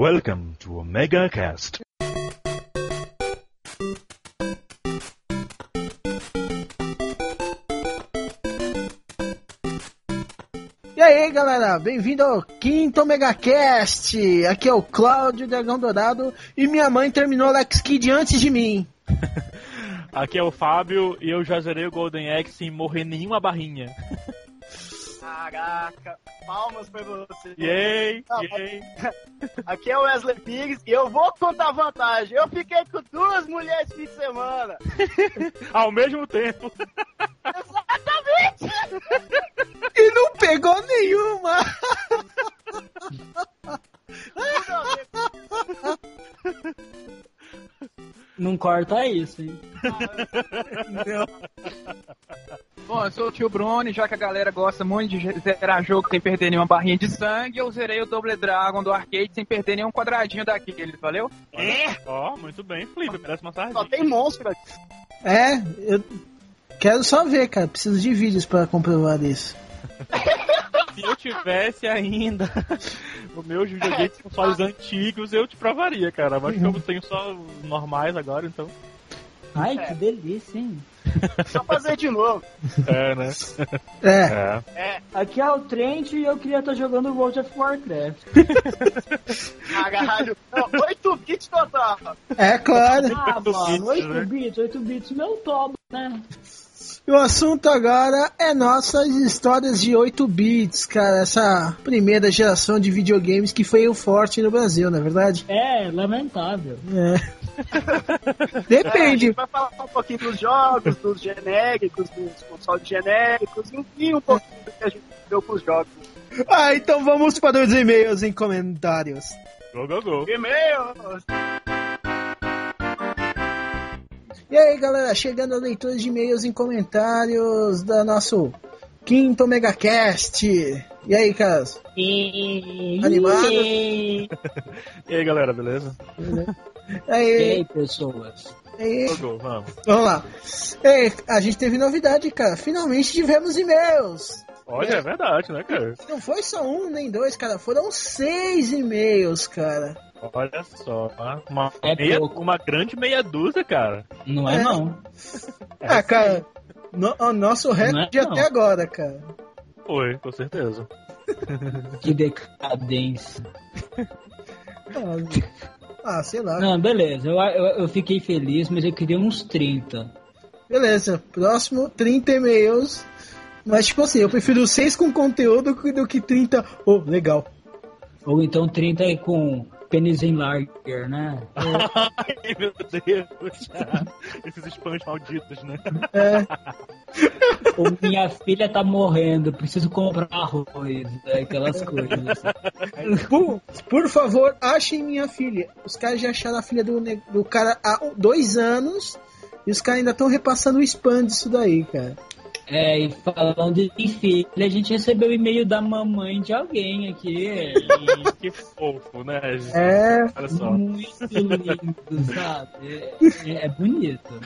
Welcome to Omega Cast. E aí galera, bem-vindo ao quinto Megacast! Aqui é o Cláudio Dragão Dourado e minha mãe terminou Alex Kidd antes de mim. Aqui é o Fábio e eu já zerei o Golden Axe sem morrer nenhuma barrinha. Caraca, palmas pra você. Yay, Ah, yay. Aqui é o Wesley Piggs e eu vou contar vantagem. Eu fiquei com duas mulheres esse fim de semana. Ao mesmo tempo. Exatamente! E não pegou nenhuma! Não corta isso, hein? Bom, eu sou o tio Bruno e já que a galera gosta muito de zerar jogo sem perder nenhuma barrinha de sangue, eu zerei o Double Dragon do arcade sem perder nenhum quadradinho daquele, valeu? Ó, muito bem, Felipe, parece uma Só sardinha. tem monstro aqui. É, eu quero só ver, cara. Preciso de vídeos pra comprovar isso. Se eu tivesse ainda os meus videogames consoles antigos, eu te provaria, cara. Mas como eu tenho só os normais agora, então. Ai, que delícia, hein? Só fazer de novo. É, né? É, É. Aqui é o Trent e eu queria estar jogando World of Warcraft. Caralho. Não, 8 bits total. é claro. Ah, bits, mano, 8 né? bits, 8 bits, meu tobo, né? E o assunto agora é nossas histórias de 8 bits, cara. Essa primeira geração de videogames que foi o forte no Brasil, não é verdade? É, lamentável. É. É, a Depende. gente vai falar um pouquinho dos jogos, dos genéricos, dos consoles genéricos e um pouquinho do que a gente viu com os jogos. Ah, então vamos para os e-mails em comentários. Go, go, go. E-mails! E aí, galera, chegando a leitura de e-mails em comentários da nosso quinto Megacast. E aí, Carlos? Animado? E E aí, galera, beleza? E aí, aí, pessoas? e aí, Go, go, vamos. vamos lá. Ei, a gente teve novidade, cara. Finalmente tivemos e-mails. Olha, é verdade, né, cara? Não foi só um nem dois, cara. Foram seis e-mails, cara. Olha só, uma, É meia- pouco. uma grande meia dúzia, cara. Não é, É. não. ah, cara, no- o nosso recorde é, não. até agora, cara. Foi, com certeza. Que decadência. Ah, sei lá. Não, beleza, eu, eu, eu fiquei feliz, mas eu queria uns 30. Beleza, próximo 30 e-mails. Mas, tipo assim, eu prefiro 6 com conteúdo do que 30. Oh, legal. Ou então 30 aí com pênis em larger, né? Ai, meu Deus. Esses spams malditos, né? É, Ou minha filha tá morrendo, preciso comprar arroz, né? aquelas coisas. por, por favor, achem minha filha. Os caras já acharam a filha do, do cara há dois anos. E os caras ainda estão repassando o spam disso daí, cara. É, e falando de filha, a gente recebeu o e-mail da mamãe de alguém aqui. Ih, que fofo, né? gente? É, Olha só. Muito lindo, sabe? É, é bonito.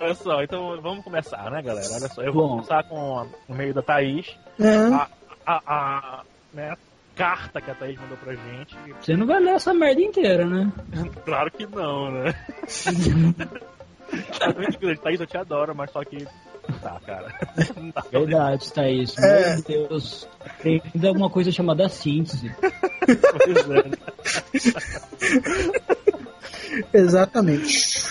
Olha só, então vamos começar, né, galera? Olha só, eu Bom. vou começar com o e-mail da Thaís. é. A, a, a né, carta que a Thaís mandou pra gente. Você não vai ler essa merda inteira, né? Claro que não, né? Tá muito grande, Thaís, eu te adoro, mas só que. Tá, cara. Ler. Verdade, tá isso. É. Meu Deus. Tem ainda uma coisa chamada síntese. Pois é, né? Exatamente.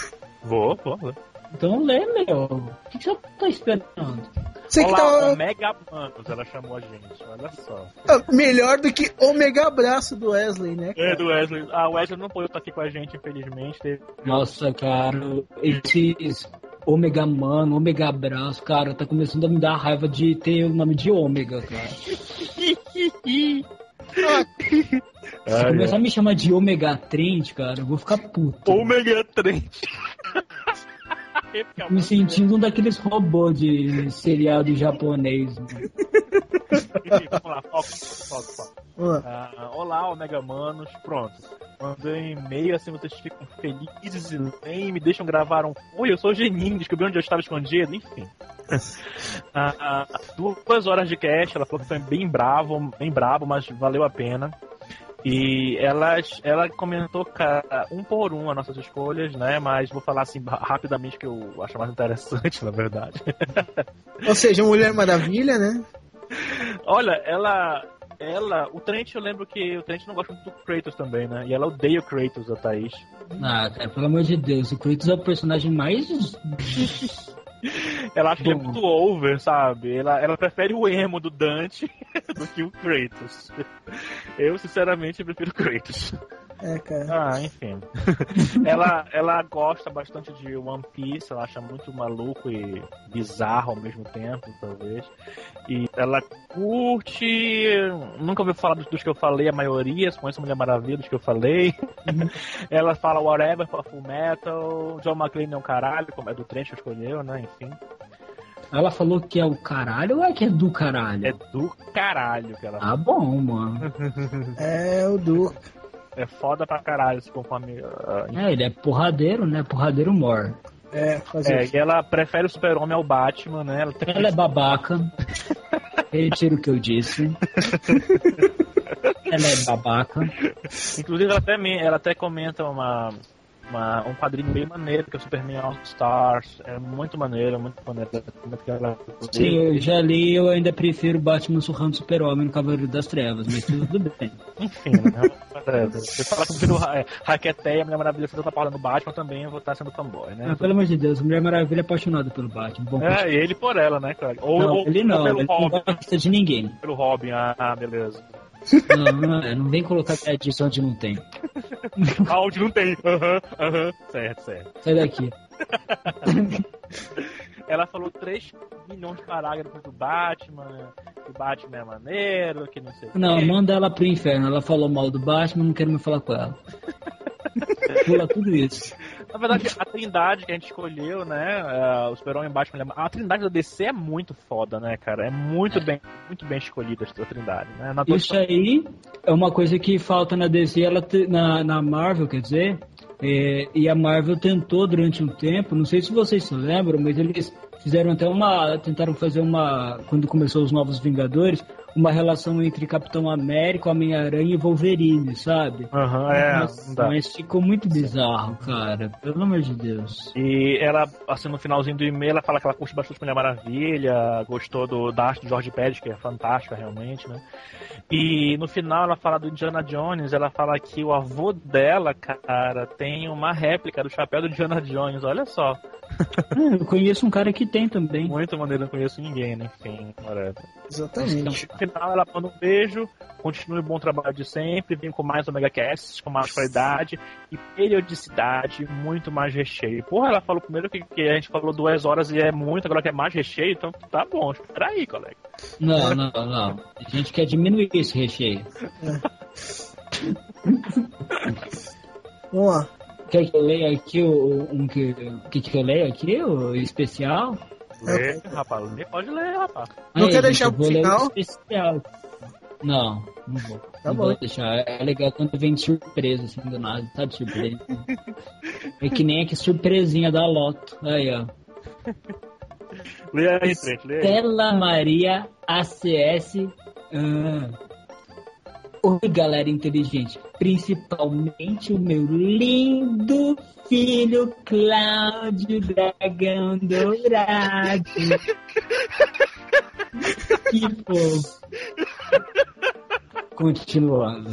Vou, vou. vou. Então lê, meu. O que, que você tá esperando? Você que Olá, tá Omega Manos, ela chamou a gente, olha só. ah, melhor do que o mega abraço do Wesley, né? É cara? do Wesley. Ah, o Wesley não pôde estar aqui com a gente, infelizmente. Teve- Nossa, cara, esses Ômega Mano, Ômega Abraço, cara, tá começando a me dar raiva de ter o nome de Ômega, cara. Se Ai, começar a me chamar de Ômega Trent, cara, eu vou ficar puto. Omega Trend. Me sentindo um daqueles robôs de seriado japonês. né? vamos lá, foco, foco, foco. Uh, olá, Omega Manos, pronto. Mandei um e-mail, assim vocês ficam felizes e nem me deixam gravar um. Oi, eu sou o Geninho, descobri onde eu estava escondido, enfim. uh, duas horas de cast, ela falou que foi bem bravo, bem bravo, mas valeu a pena. E ela, ela comentou cara, um por um as nossas escolhas, né? Mas vou falar assim rapidamente que eu acho mais interessante, na verdade. Ou seja, Mulher Maravilha, né? Olha, ela. Ela. O Trent, eu lembro que o Trent não gosta muito do Kratos também, né? E ela odeia o Kratos, a Thaís. Ah, cara, pelo amor de Deus, o Kratos é o personagem mais ela acha que é muito over, sabe? Ela, ela prefere o emo do Dante do que o Kratos. Eu, sinceramente, prefiro o Kratos. É, cara. Ah, enfim. ela, ela gosta bastante de One Piece, ela acha muito maluco e bizarro ao mesmo tempo, talvez. E ela curte. Nunca ouviu falar dos, dos que eu falei, a maioria, conhece Mulher Maravilha dos que eu falei. Uhum. ela fala Whatever for Full Metal. John McClane é um caralho, como é do trem que escolheu, né? Enfim. Ela falou que é o caralho ou é que é do caralho? É do caralho que ela Ah, bom, mano. é o do. É foda pra caralho, se conforme. Uh, é, ele é porradeiro, né? Porradeiro mor. É, fazer é, e ela prefere o super-homem ao Batman, né? Ela, tem... ela é babaca. Retiro o que eu disse. ela é babaca. Inclusive, ela até, ela até comenta uma, uma, um quadrinho bem maneiro, que é o Superman All Stars. É muito maneiro, muito maneiro. Sim, eu já li, eu ainda prefiro Batman surrando o Super-Homem no Cavaleiro das Trevas, mas tudo bem. Enfim, né? Você fala que eu prefiro é, Raqueteia, Mulher Maravilha fazendo a porra no Batman, também eu vou estar sendo fanboy, né? Ah, pelo amor de Deus, Mulher Maravilha é apaixonada pelo Batman. Bom, é, ele por ela, né, cara? Ou, não, ou, ele não, ou ele Robin. não gosta de ninguém. Pelo Robin, ah, beleza. Não, não, não vem colocar edição onde não tem. Onde não tem. Aham, uhum, aham. Uhum. Certo, certo. Sai daqui. Ela falou 3 milhões de parágrafos do Batman, que o Batman é maneiro, que não sei o Não, manda ela pro inferno. Ela falou mal do Batman, não quero me falar com ela. Pula tudo isso. Na verdade, a trindade que a gente escolheu, né? Uh, o Batman. A trindade da DC é muito foda, né, cara? É muito, é. Bem, muito bem escolhida essa trindade, né? Na Isso aí é uma coisa que falta na DC, ela na, na Marvel, quer dizer. É, e a Marvel tentou durante um tempo, não sei se vocês se lembram, mas eles fizeram até uma. tentaram fazer uma. quando começou os Novos Vingadores, uma relação entre Capitão América, Homem-Aranha e Wolverine, sabe? Aham, uhum, é. Mas, mas, ficou muito bizarro, cara. Pelo amor de Deus. E ela, assim, no finalzinho do e-mail, ela fala que ela curte bastante Mulher Maravilha, gostou do, da arte do George Pérez, que é fantástica realmente, né? E no final ela fala do Indiana Jones, ela fala que o avô dela, cara, tem uma réplica do chapéu do Indiana Jones, olha só. É, eu conheço um cara que tem também. Muito maneiro, não conheço ninguém, né? Enfim, whatever. Exatamente. Final ela manda um beijo, continue o bom trabalho de sempre, vem com mais Omega Casts, com mais qualidade e periodicidade, muito mais recheio. Porra, ela falou primeiro que, que, a gente falou duas horas e é muito, agora que é mais recheio, então tá bom, espera aí, colega. Não, não, não. A gente quer diminuir esse recheio. Vamos lá. Quer que eu leia aqui o um que, que, que eu leio aqui, o especial? Lê, rapaz, pode ler, rapaz. Não Aí, quer deixar pro final? Especial. Não, não vou. Tá não bom. vou deixar. É legal quando vem de surpresa, assim, do nada, tá de surpresa. é que nem aqui surpresinha da Loto. Aí, ó. Lê aí, frente, lê aí. Stella Maria ACS. Ah. Oi, galera inteligente. Principalmente o meu lindo filho Cláudio Dragão Dourado. que fofo. Continuando.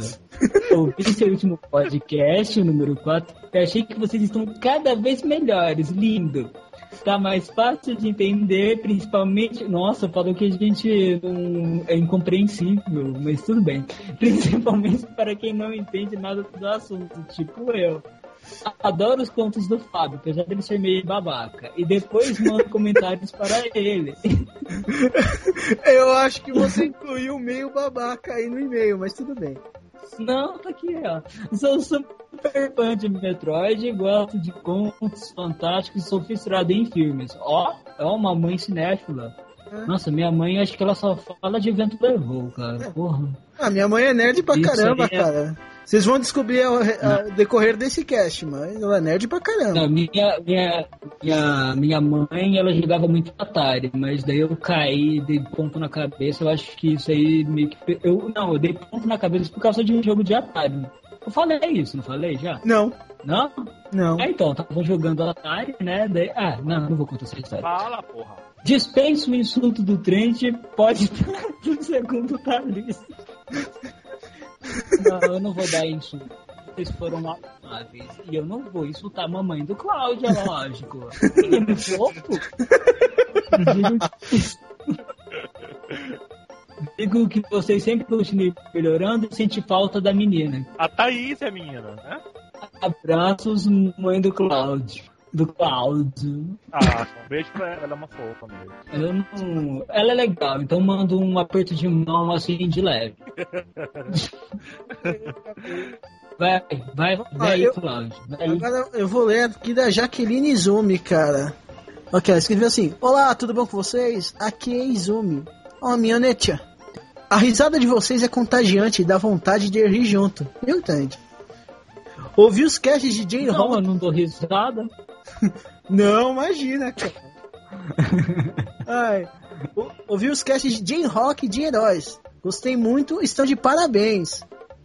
Ouvi seu último podcast, o número 4, e achei que vocês estão cada vez melhores. Lindo. Tá mais fácil de entender, principalmente. Nossa, falou que a gente não é incompreensível, mas tudo bem. Principalmente para quem não entende nada do assunto, tipo eu. Adoro os contos do Fábio, apesar dele ser meio babaca. E depois mando comentários para ele. Eu acho que você incluiu meio babaca aí no e-mail, mas tudo bem. Não, tá aqui, ó. Sou super fã de Metroid, gosto de contos fantásticos e sou fissurado em filmes. Ó, é uma mãe cinéfila. Nossa, minha mãe acho que ela só fala de vento levou, cara. Porra. Ah, minha mãe é nerd pra Isso caramba, é... cara. Vocês vão descobrir ao, ao decorrer desse cast, mas ela é nerd pra caramba. Não, minha, minha, minha, minha mãe, ela jogava muito Atari, mas daí eu caí, dei ponto na cabeça, eu acho que isso aí meio que... Eu, não, eu dei ponto na cabeça por causa de um jogo de Atari. Eu falei isso, não falei já? Não. Não? Não. É, então, tava jogando Atari, né? Daí, ah, não, não vou contar essa história. Fala, porra. Dispensa o insulto do Trent, pode estar no segundo da lista. Não, eu não vou dar insulto. Vocês foram amáveis. E eu não vou insultar a mamãe do Cláudio, é lógico. Menino fofo. Digo que vocês sempre continuem melhorando e sente falta da menina. A Thaís é a menina, né? Abraços, mãe do Cláudio do Cláudio. Ah, um beijo pra ela, ela é uma fofa mesmo. Eu não... Ela é legal, então mando um aperto de mão assim de leve. vai, vai, vai, ah, eu, Cláudio. Vai. Agora eu vou ler aqui da Jaqueline Izumi, cara. Ok, ela escreveu assim: Olá, tudo bom com vocês? Aqui é Izumi. Ó, oh, minha netia. A risada de vocês é contagiante e dá vontade de rir junto. Eu entendo. Ouvi os casts de Jay Não, eu não dou risada. não, imagina, cara. Ai, ouvi os casts de Jay Rock de heróis. Gostei muito, estão de parabéns.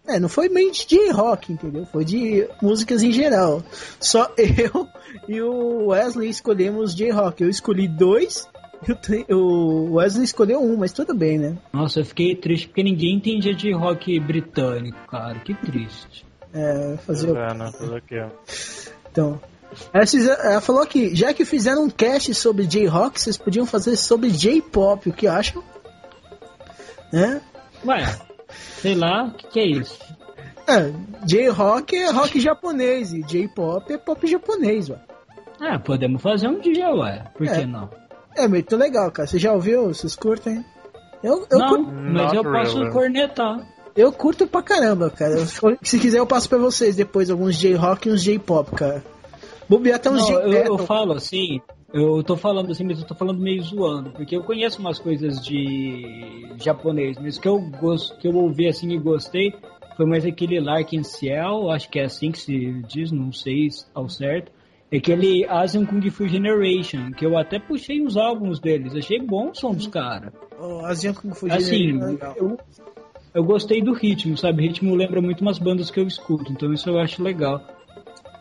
É, não foi bem de J-Rock, entendeu? Foi de músicas em geral. Só eu e o Wesley escolhemos J-Rock. Eu escolhi dois o Wesley escolheu um, mas tudo bem, né? Nossa, eu fiquei triste porque ninguém entendia de rock britânico, cara. Que triste. É, fazer o. Né? Então. Ela, ela falou que, já que fizeram um cast sobre J-Rock, vocês podiam fazer sobre J-Pop, o que acham? Né? Ué, sei lá, o que, que, é isso? É, J-Rock é rock japonês e J-Pop é pop japonês, ué. É, podemos fazer um dia, ué. Por é, que não? É muito legal, cara. Você já ouviu? Vocês curtem? Eu, eu não, curto... mas eu posso really. cornetar. Eu curto pra caramba, cara. Se quiser, eu passo pra vocês depois alguns J-Rock e uns J-Pop, cara. Bobear até uns J-Pop. Eu, eu falo assim, eu tô falando assim, mas eu tô falando meio zoando, porque eu conheço umas coisas de japonês, mas que eu gosto, que eu ouvi assim e gostei foi mais aquele Larkin Ciel, acho que é assim que se diz, não sei ao certo. É aquele Asian Kung Fu Generation, que eu até puxei os álbuns deles, achei bom o som dos caras. Oh, Asian Kung Fu Generation. Assim, é eu, eu gostei do ritmo, sabe? O ritmo lembra muito umas bandas que eu escuto, então isso eu acho legal.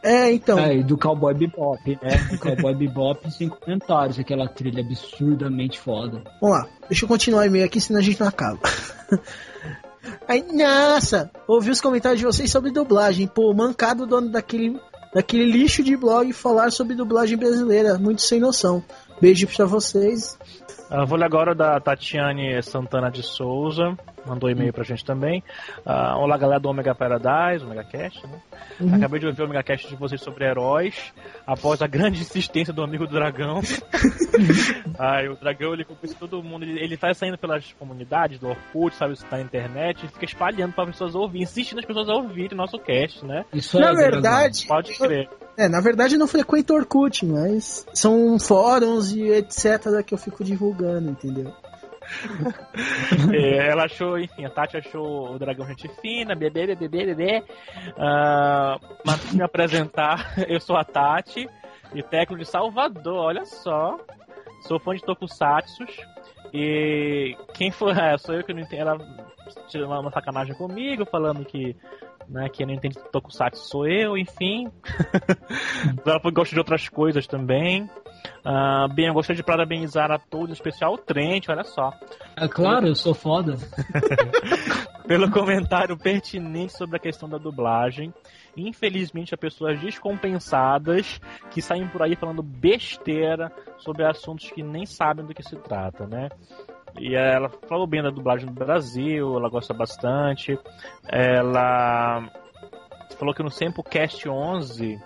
É, então. É, e do Cowboy Bebop, né? Do Cowboy Bebop sem comentários, aquela trilha absurdamente foda. Vamos lá, deixa eu continuar o e-mail aqui, senão a gente não acaba. Aí, nossa, ouvi os comentários de vocês sobre dublagem. Pô, mancado o dono daquele, daquele lixo de blog falar sobre dublagem brasileira. Muito sem noção. Beijo pra vocês. Uh, vou ler agora da Tatiane Santana de Souza, mandou e-mail pra gente também. Uh, olá, galera do Omega Paradise, Omega Cast, né? Uhum. Acabei de ouvir o Omega Cast de vocês sobre heróis, após a grande insistência do amigo do Dragão. Aí o Dragão, ele conquista todo mundo, ele, ele tá saindo pelas comunidades do Orkut, sabe, isso tá na internet, e fica espalhando pra pessoas ouvirem, insistindo as pessoas a ouvirem nosso cast, né? Isso Na é verdade... Pode crer. É, na verdade eu não frequento Orkut, mas são fóruns e etc que eu fico divulgando, entendeu? é, ela achou, enfim, a Tati achou o dragão gente fina, bebê, bebê, bebê. Uh, mas me apresentar, eu sou a Tati, e técnico de Salvador, olha só. Sou fã de Tokusatsu. E quem foi. É, sou eu que não entendo. Ela tirou uma sacanagem comigo, falando que né? Quem não entende Tokusatsu sou eu, enfim. Ela gosta de outras coisas também. Uh, bem, eu gostaria de parabenizar a todos, em especial o Trent, olha só. É claro, eu sou foda. Pelo comentário pertinente sobre a questão da dublagem. Infelizmente, há pessoas descompensadas que saem por aí falando besteira sobre assuntos que nem sabem do que se trata, né? E ela falou bem da dublagem do Brasil, ela gosta bastante. Ela falou que no Sempocast 11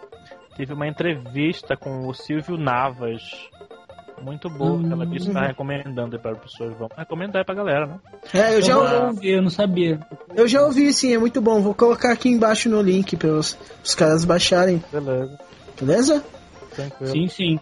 teve uma entrevista com o Silvio Navas. Muito boa, hum. ela disse que tá recomendando para as pessoas. Vão recomendar pra galera, né? É, eu já ouvi, eu não sabia. Eu já ouvi, sim, é muito bom. Vou colocar aqui embaixo no link para os, os caras baixarem. Beleza. Beleza? Tranquilo. Sim, sim.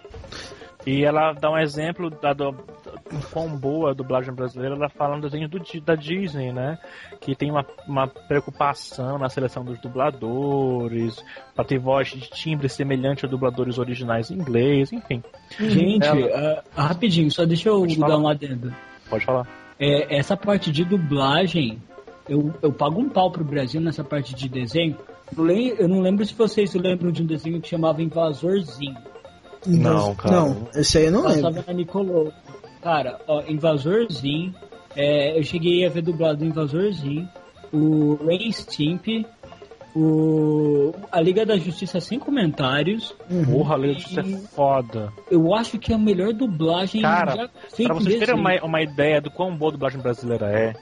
E ela dá um exemplo da, do, o quão boa a dublagem brasileira, ela fala no desenho do, da Disney, né? Que tem uma, uma preocupação na seleção dos dubladores, pra ter voz de timbre semelhante a dubladores originais em inglês, enfim. Gente, Ela- ah, rapidinho, só deixa eu Pode dar um adendo. Pode falar. É, essa parte de dublagem, eu, eu pago um pau pro Brasil nessa parte de desenho. Eu não lembro se vocês lembram de um desenho que chamava Invasorzinho. Não, cara. Não, esse aí eu não lembro. Passava na Nicolou. Cara, ó, Invasorzinho. é, eu cheguei a ver dublado Invasorzinho. O Ren Stimp. O, a Liga da Justiça sem comentários. Porra, Liga da Justiça é foda. Eu acho que é a melhor dublagem Cara, já feita Pra vocês em terem uma, uma ideia do quão boa a dublagem brasileira é,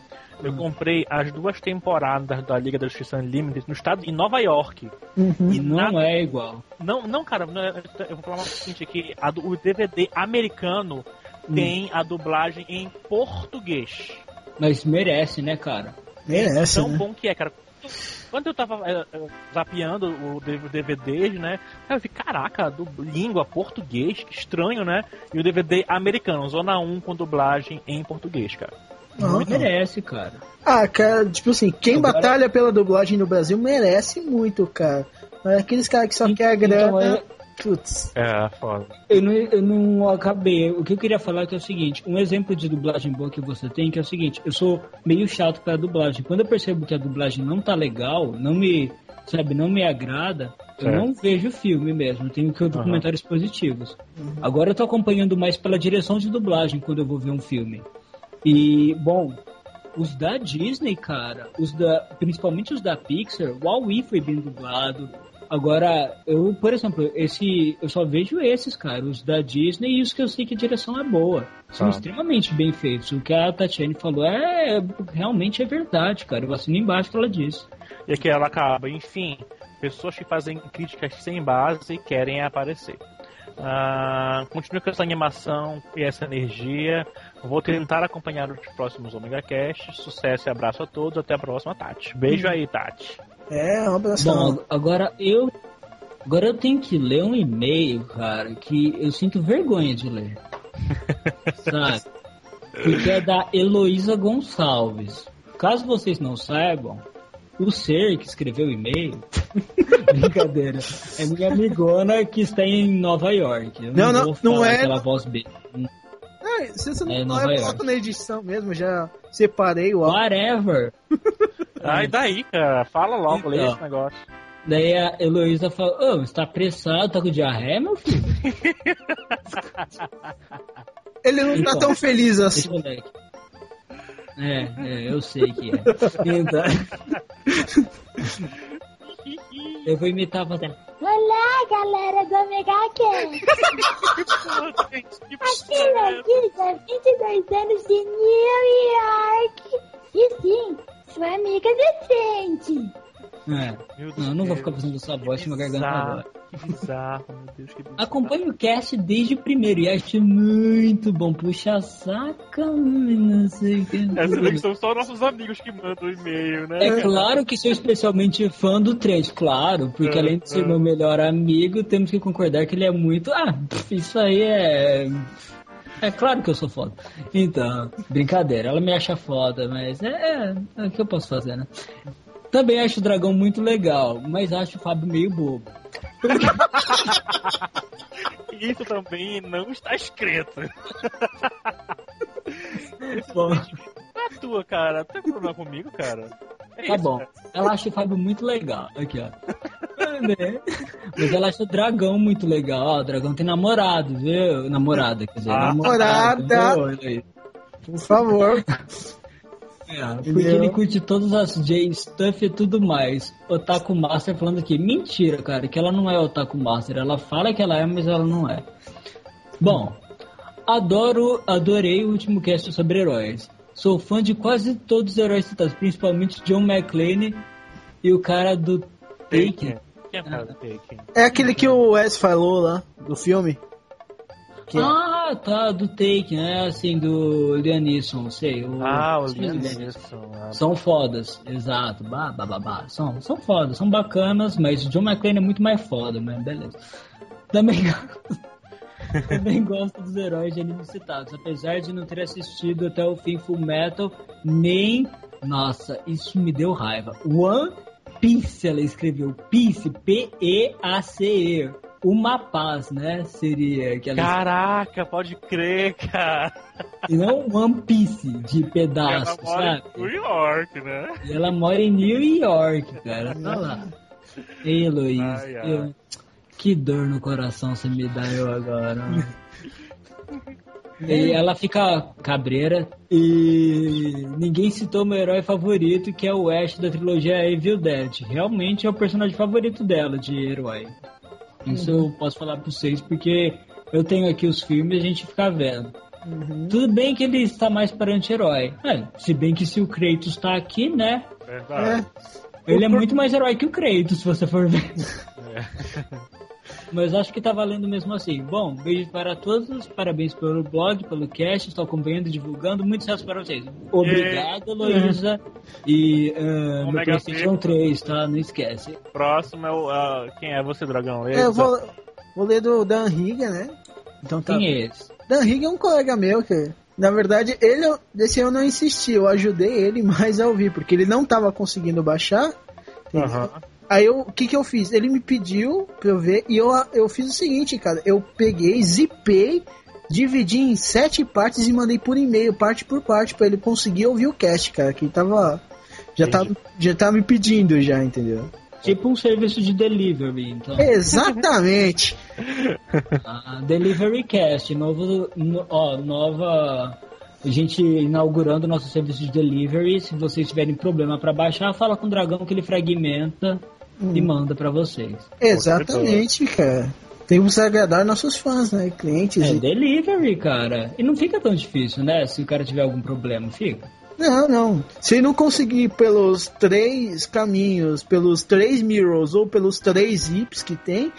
eu comprei as duas temporadas da Liga da Justiça Unlimited no estado em Nova York. Uhum. E não nada- é igual. Não, não, cara, não é- eu vou falar o seguinte aqui, a do- o DVD americano Hum. tem a dublagem em português. Mas merece, né, cara? Merece, Tão né? bom que é, cara. Quando eu tava é, é, zapeando o DVD, né? Eu vi, caraca, do, língua português, que estranho, né? E o DVD americano, Zona 1 com dublagem em português, cara. Ah, Merece, cara. Ah, cara, tipo assim, quem Agora- batalha pela dublagem no Brasil merece muito, cara. Mas Aqueles caras que só querem a Então, grana. é- Putz. É, foda. Eu não, eu não acabei. O que eu queria falar é que é o seguinte: um exemplo de dublagem boa que você tem que é o seguinte: eu sou meio chato pra dublagem. Quando eu percebo que a dublagem não tá legal, não me, sabe, não me agrada, eu Certo. não vejo o filme mesmo. Eu tenho que ouvir comentários positivos. Agora eu tô acompanhando mais pela direção de dublagem quando eu vou ver um filme. E, bom, os da Disney, cara, os da, principalmente os da Pixar, o Wall-E foi bem dublado. Agora, eu, por exemplo, esse, eu só vejo esses, cara, os da Disney e os que eu sei que a direção é boa. São Ah. extremamente bem feitos. O que a Tatiane falou é realmente é verdade, cara. Eu assino embaixo que ela disse. E aqui ela acaba, enfim, pessoas que fazem críticas sem base e querem aparecer. Ah, continue com essa animação e essa energia. Vou tentar acompanhar os próximos Omega Cast. Sucesso e abraço a todos. Até a próxima, Tati. Beijo aí, Tati. É, um abração. Bom, agora eu. Agora eu tenho que ler um e-mail, cara, que eu sinto vergonha de ler. Sabe? Porque é da Heloísa Gonçalves. Caso vocês não saibam, o ser que escreveu o e-mail. Brincadeira. É minha amigona que está em Nova York. Eu Não, não, vou não falar é- aquela voz B. Ah, se você não É, York. coloco na edição mesmo, já separei o áudio. Whatever. Ah, e daí, cara? Fala logo, lê Então. esse negócio. Daí a Heloísa fala, ô, você tá apressado, tá com diarreia, meu filho? Ele não tá Então. tão feliz assim. É, é, eu sei que é. Então... eu vou imitar fazendo. Olá, galera do Omega Cast! Aqui é Lisa, 22 anos de New York! E sim, sua amiga decente! É, não, eu não vou ficar fazendo essa voz, minha garganta agora. Que bizarro, meu Deus, que bizarro. Acompanhe o cast desde o primeiro e acho muito bom. Puxa saca, não sei o que. Essa vez são só nossos amigos que mandam e-mail, né? É claro que sou especialmente fã do Trent, claro, porque É, além de ser é. meu melhor amigo, temos que concordar que ele é muito. Ah, pff, isso aí é. É claro que eu sou foda. Então, brincadeira, ela me acha foda, mas é, é, é o que eu posso fazer, né? Também acho o dragão muito legal, mas acho o Fábio meio bobo. Isso também não está escrito. Bom, é tua, cara. Não tem problema comigo, cara. É tá isso, bom. cara. Ela acha o Fábio muito legal. Aqui, ó. Né? Mas ela acha o dragão muito legal. Ó, o dragão tem namorado, viu? Namorada, quer dizer, Ah. Namorada. aí. Por favor. É, porque ele curte todas as J-Stuff e tudo mais. Otaku Master falando aqui. Mentira, cara, que ela não é Otaku Master. Ela fala que ela é, mas ela não é. Bom, adoro, adorei o último cast sobre heróis. Sou fã de quase todos os heróis citados, principalmente John McClane e o cara do Taken. É? É aquele que o Wes falou lá, do filme. Que é- Ah, tá, do Taken, é assim, do Liam Neeson, sei. O, Ah, o sim, Liam Liam Neeson. ah. São fodas, exato. Bah, bah, bah, bah. São, são fodas, são bacanas, mas o John McClane é muito mais foda, mas beleza. Também, Também gosto dos heróis de anime citados, apesar de não ter assistido até o fim Full Metal, nem. Nossa, isso me deu raiva. One Piece, ela escreveu. Peace, P-E-A-C-E. Uma paz, né? Seria que ela Caraca, pode crer, cara. E não One Piece de Ela pedaços, mora sabe? em New York, né? E ela mora em New York, cara. Olha lá. Ei, Luiz, Ai, ai. eu- que dor no coração você me dá eu agora. E ela fica cabreira e ninguém citou meu herói favorito, que é o Ash da trilogia Evil Dead. Realmente é o personagem favorito dela de herói. Isso eu posso falar pra vocês porque eu tenho aqui os filmes e a gente fica vendo. Tudo bem que ele está mais para anti-herói. É, se bem que se o Kratos tá aqui, né? Verdade. Ele é muito mais herói que o Kratos, se você for ver. É. Mas acho que tá valendo mesmo assim. Bom, beijo para todos, parabéns pelo blog, pelo cast, estou acompanhando, divulgando, muito sucesso para vocês. Obrigado, Luísa. E uh, meu PlayStation Vivo. 3, tá? Não esquece. Próximo é o. ah, quem é você, Dragão? É, eu vou, vou ler do Dan Riga, né? Então tá. Quem é esse? Dan Riga é um colega meu que, na verdade, ele desse eu não insisti, eu ajudei ele mais a ouvir, porque ele não tava conseguindo baixar. entendeu? Aí o que que eu fiz? Ele me pediu pra eu ver e eu, eu fiz o seguinte, cara, eu peguei, zipei, dividi em sete partes e mandei por e-mail, parte por parte, pra ele conseguir ouvir o cast, cara, que ele tava já tava, já tava me pedindo já, entendeu? Tipo um serviço de delivery, então. Exatamente. Ah, Delivery Cast, novo, no- ó, nova. A gente inaugurando nosso serviço de delivery. Se vocês tiverem problema para baixar, fala com o dragão que ele fragmenta e manda para vocês. Exatamente, cara. Temos que agradar nossos fãs, né? Clientes. É e- delivery, cara. E não fica tão difícil, né? Se o cara tiver algum problema, fica. Não, não. Se não conseguir pelos três caminhos, pelos três mirrors ou pelos três zips que tem,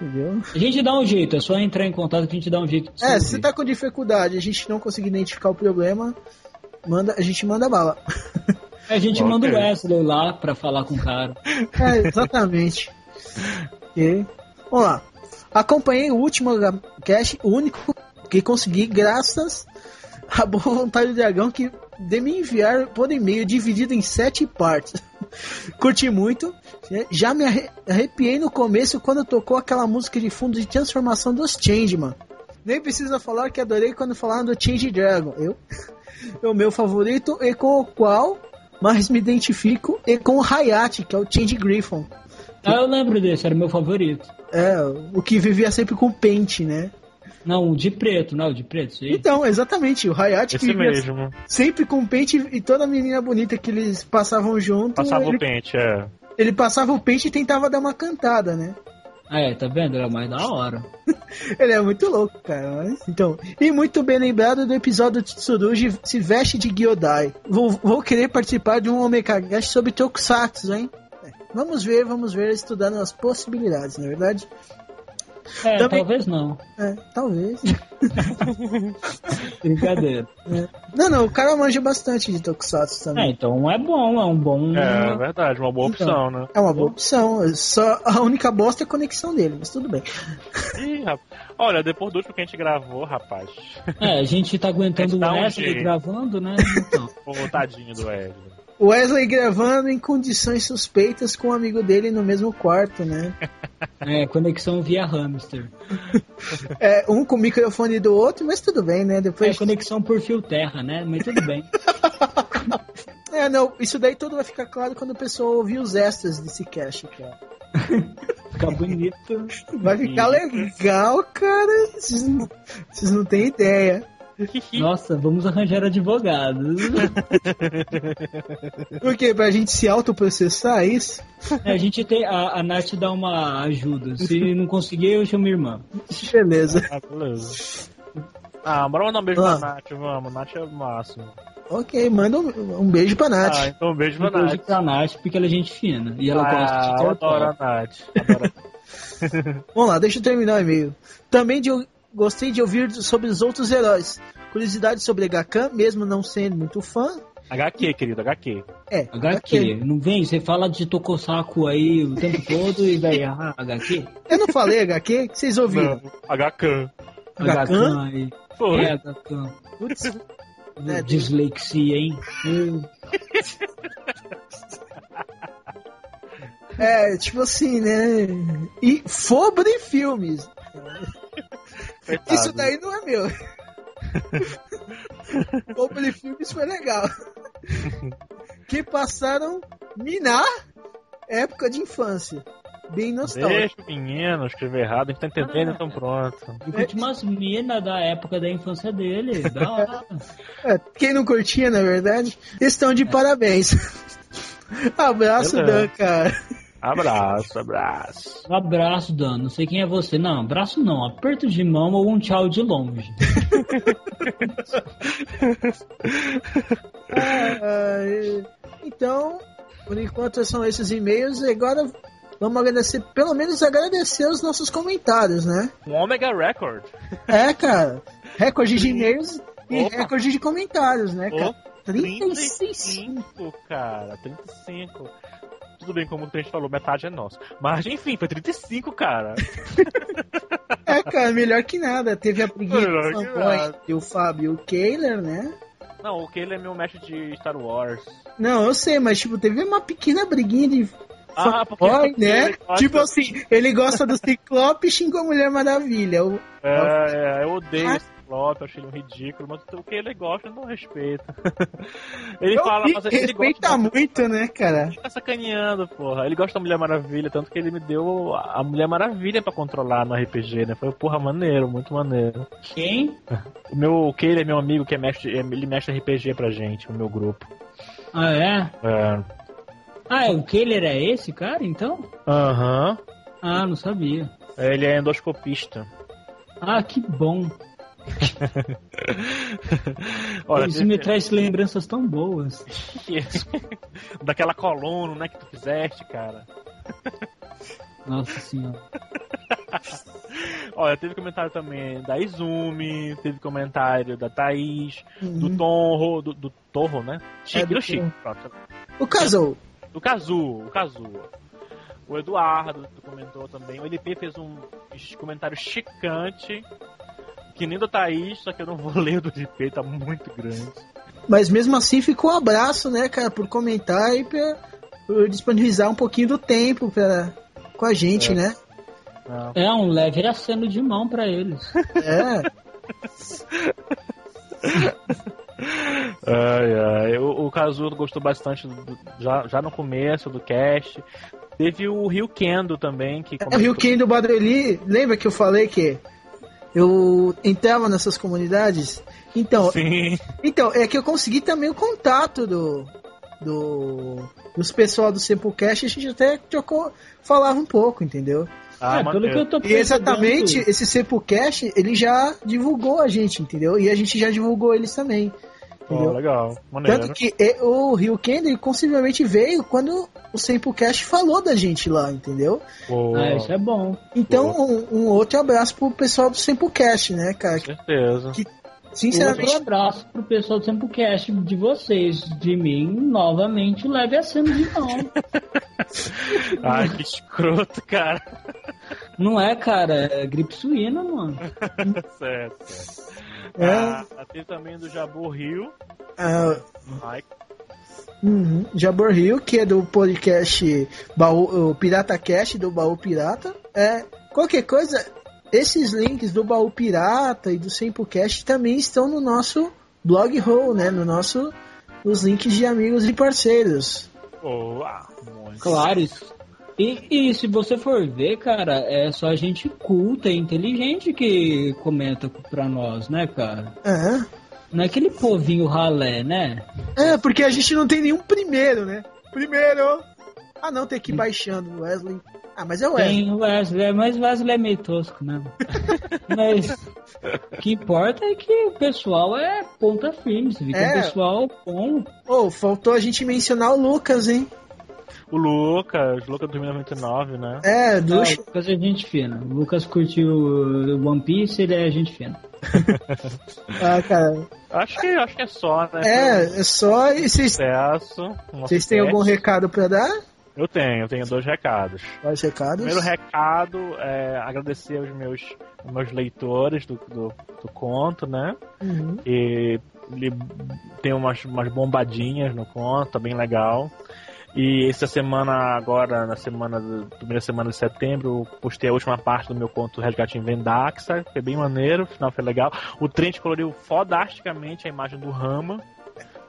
entendeu? A gente dá um jeito, é só entrar em contato que a gente dá um jeito de É, se você tá com dificuldade, a gente não conseguir identificar o problema, manda, a gente manda bala. A gente manda o Wesley lá pra falar com o cara. É, exatamente. Ok. Vamos lá. Acompanhei o último cast, o único que consegui graças à boa vontade do dragão que de me enviar por e-mail dividido em sete partes. Curti muito. né? Já me arre- arrepiei no começo quando tocou aquela música de fundo de transformação dos Changeman. Nem precisa falar que adorei quando falaram do Change Dragon. Eu? É o meu favorito e com o qual mais me identifico e com o Hayate, que é o Change Griffon. Ah, eu lembro desse, era o meu favorito. É, o que vivia sempre com pente, né? Não, o de preto, não, o de preto, sim. Então, exatamente, o Hayate que Esse vivia mesmo. sempre com pente e toda menina bonita que eles passavam junto, Passava ele, o pente, é. ele passava o pente e tentava dar uma cantada, né? É, tá vendo? Era mais da hora. Ele é muito louco, cara. Então, e muito bem lembrado do episódio de Tsurugi se veste de Gyodai. Vou, vou querer participar de um Omegagashi sobre Tokusatsu, hein? É, Vamos ver, vamos ver, estudando as possibilidades, na é verdade? É, Também- talvez não. É, talvez. Brincadeira. Não, não, o cara manja bastante de Tokusatsu É, também. então é bom, é um bom. É, verdade, uma boa Então. opção, né? É uma boa opção. Só a única bosta é a conexão dele, mas tudo bem. Ih, rapaz. Olha, depois do último que a gente gravou, rapaz. É, a gente tá aguentando o gente dá um Wesley gravando, né? Então. Ô, tadinho do Wesley. Wesley gravando em condições suspeitas com um amigo dele no mesmo quarto, né? É, conexão via hamster. É, um com o microfone do outro, mas tudo bem, né? É Depois. conexão por fio terra, né? Mas tudo bem. É, não, isso daí tudo vai ficar claro quando o pessoal ouvir os extras desse cast, cara. Fica bonito. Vai ficar legal, cara. Vocês não, vocês não têm ideia. Nossa, vamos arranjar advogados. Por quê? Pra gente se autoprocessar é isso? É, a gente tem. A, a Nath dá uma ajuda. Se não conseguir, eu chamo minha irmã. Beleza. Ah, beleza. Ah, bora mandar um beijo Ah. pra Nath, vamos. Nath é o máximo. Ok, manda um, um beijo pra Nath. Ah, então um beijo pra Um beijo Nath. pra Nath, porque ela é gente fina. E ela ah, gosta de eu K-pop. adoro a Nath. Adoro. Vamos lá, deixa eu terminar o e-mail. Também de, gostei de ouvir sobre os outros heróis. Curiosidade sobre HK, mesmo não sendo muito fã. HQ, querido, HQ. É, HQ. Não vem, você fala de Tokosaku aí o tempo todo e vai, ah, HQ? Eu não falei HQ, que vocês ouviram. Não, HK. Gakan? aí. Foi. É, Gakan. Putz. É, Dislexia, hein? É, tipo assim, né? E sobre filmes. Coitado. Isso daí não é meu. sobre filmes foi legal. que passaram minar época de infância. Bem nostálgico. Deixa o menino escrever errado, a gente tá entendendo, então pronto. E curti umas minas da época da infância dele. Da hora. É, quem não curtia, na verdade, estão de parabéns. Abraço, Beleza. Dan, cara. Abraço, abraço. Um abraço, Dan. Não sei quem é você. Não, abraço não. Aperto de mão ou um tchau de longe. Ah, então, por enquanto são esses e-mails. E agora vamos agradecer, pelo menos agradecer os nossos comentários, né? Um Omega Record. É, cara. Recorde de e-mails e Opa. recorde de comentários, né, cara? Ô, 35. 35, cara. 35. Tudo bem, como a gente falou, metade é nosso. Mas enfim, foi 35, cara. É, cara, melhor que nada. Teve a briguinha do fanboy e o Fábio e o Keiler, né? Não, o Kayla é meu mestre de Star Wars. Não, eu sei, mas tipo, teve uma pequena briguinha de Ah, porque- fanboy, porque né? gosta- Tipo assim, ele gosta do Ciclope e xingou a Mulher Maravilha. O- É, é, eu odeio Ah. esse plot, eu achei ele um ridículo, mas o que ele gosta, eu não respeito. ele Eu fala, mas ele respeita gosta muito, né, cara? Ele tá sacaneando, porra. Ele gosta da Mulher Maravilha, tanto que ele me deu a Mulher Maravilha pra controlar no RPG, né? Foi, porra, maneiro, muito maneiro. Quem? O meu o é meu amigo que é mestre, ele mestre RPG pra gente, o meu grupo. Ah, é? É. Ah, o Keller é esse cara, então? Aham. Ah, não sabia. Ele é endoscopista. Ah, que bom. Olha, Isso me traz lembranças tão boas. daquela coluna, né, que tu fizeste, cara. Nossa senhora. Olha, teve comentário também da Izumi, teve comentário da Thaís, do Uhum. Tonro, do, do Torro, né? Chique, É, do do pronto. O Casou. Do Kazu, o Kazu. O Eduardo comentou também. O LP fez um comentário chicante, que nem do Thaís, só que eu não vou ler do LP, tá muito grande. Mas mesmo assim ficou um abraço, né, cara, por comentar e pra, por disponibilizar um pouquinho do tempo pra, com a gente, É. né? Não. É um leve aceno de mão pra eles. É. Ai, ai. O, o Kazu gostou bastante do- do- já, já no começo do cast. Teve o Rio Kendo também, que É, o Rio Ken do Badreli, lembra que eu falei que eu entrava nessas comunidades? Então, Sim. então é que eu consegui também o contato do, do dos pessoal do Simplecast, a gente até trocou, falava um pouco, entendeu? Ah, é, pelo que eu tô E exatamente, esse Simplecast, ele já divulgou a gente, entendeu? E a gente já divulgou eles também. Entendeu? legal. Maneiro. Tanto que é, o Rio Kendo possivelmente veio quando o Simplecast falou da gente lá, entendeu? Boa. Ah, isso é bom. Então, um, um outro abraço pro pessoal do Simplecast, né, cara? Com certeza. Sinceramente, Outro abraço pro pessoal do Tempocast de vocês. De mim, novamente, leve aceno de mão. Ai, que escroto, cara. Não é, cara? É gripe suína, mano. certo, certo. É. Ah, teve também do Jabu Rio. ah, Mike. Uhum, Jabor Rio, que é do podcast Baú, o Pirata Cast, do Baú Pirata. É, qualquer coisa, esses links do Baú Pirata e do Simplecast também estão no nosso blog roll, né? No nosso, os links de amigos e parceiros. Boa. Muito. Claro, isso. E, e se você for ver, cara, é só gente culta e inteligente que comenta pra nós, né, cara? É. Não é aquele povinho ralé, né? É, porque a gente não tem nenhum primeiro, né? Primeiro! Ah, não, tem que ir baixando, Wesley. Ah, mas é o Wesley. Tem o Wesley, mas o Wesley é meio tosco mesmo. mas o que importa é que o pessoal é ponta firme, você vê que É. o pessoal bom. Ô, faltou a gente mencionar o Lucas, hein? O Lucas, Lucas 2099, né? É, do. Ah, o Lucas é gente fina. O Lucas curtiu o One Piece, ele é gente fina. Ah, cara. Acho que, acho que é só, né? É, é só. E vocês vocês têm algum recado pra dar? Eu tenho, eu tenho dois recados. Quais recados? Primeiro recado é agradecer aos meus, aos meus leitores do, do, do conto, né? Uhum. E ele tem umas, umas bombadinhas no conto, tá bem legal. E essa semana, agora, na semana do- primeira semana de setembro, eu postei a última parte do meu conto Resgate em Vendaxa, foi bem maneiro, o final foi legal. O Trent coloriu fodasticamente a imagem do Rama.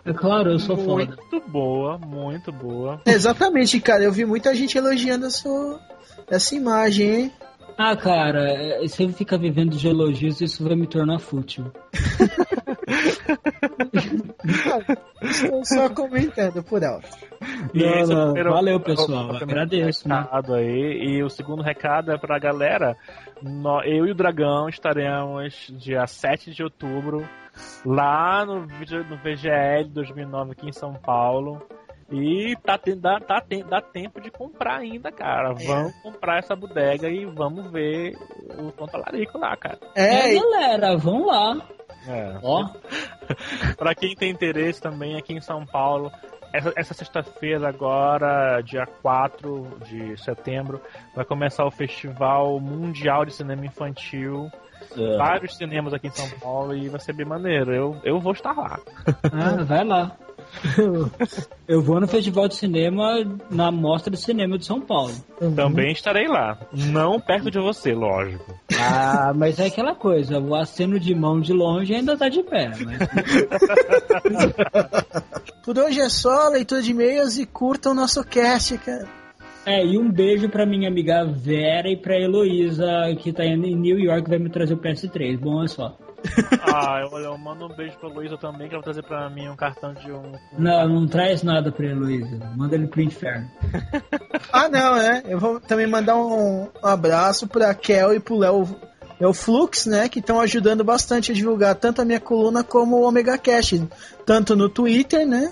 É claro, eu sou foda. muito boa, muito boa. Exatamente, cara. Eu vi muita gente elogiando essa, essa imagem, hein? Ah, cara, é, se eu ficar vivendo de elogios, isso vai me tornar fútil. Estou só comentando por alto. Não, é o não, primeiro- valeu, pessoal, primeiro agradeço, né? aí. E o segundo recado é pra galera. eu e o Dragão estaremos dia 7 de outubro lá no, VGL 2009 aqui em São Paulo. E tá, tem- dá, tá, tem- dá tempo de comprar ainda, cara. Vamos comprar essa bodega e vamos ver o Pontalarico lá, cara. É, É, galera, vão lá. É. Ó, Pra quem tem interesse também aqui em São Paulo, essa, essa sexta-feira agora, dia 4 de setembro, vai começar o Festival Mundial de Cinema Infantil. Vários cinemas aqui em São Paulo e vai ser bem maneiro. Eu, eu vou estar lá. ah, vai lá. Eu vou no Festival de Cinema, na Mostra de Cinema de São Paulo. Também estarei lá. Não perto de você, lógico. Ah, mas é aquela coisa, o aceno de mão de longe ainda tá de pé. Mas... por hoje é só, leitura de e-mails e curtam o nosso cast, cara. É, e um beijo pra minha amiga Vera e pra Heloísa, que tá indo em New York, vai me trazer o PS3. Bom, é só. Ah, eu, eu mando um beijo pra Luísa também, que ela vai trazer pra mim um cartão de um. Não, não traz nada pra Heloísa. Manda ele pro inferno. Ah, não, né? Eu vou também mandar um abraço pra Kel e pro Léo, Léo Flux, né? Que estão ajudando bastante a divulgar tanto a minha coluna como o Omega Cash. Tanto no Twitter, né?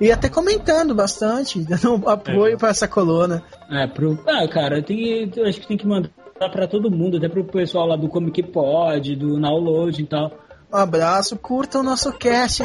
E até comentando bastante, dando apoio É. pra essa coluna. É, pro. Ah, cara, tem, eu acho que tem que mandar pra todo mundo, até pro pessoal lá do Comic Pod, do Download e tal. Um abraço, curtam o nosso cast.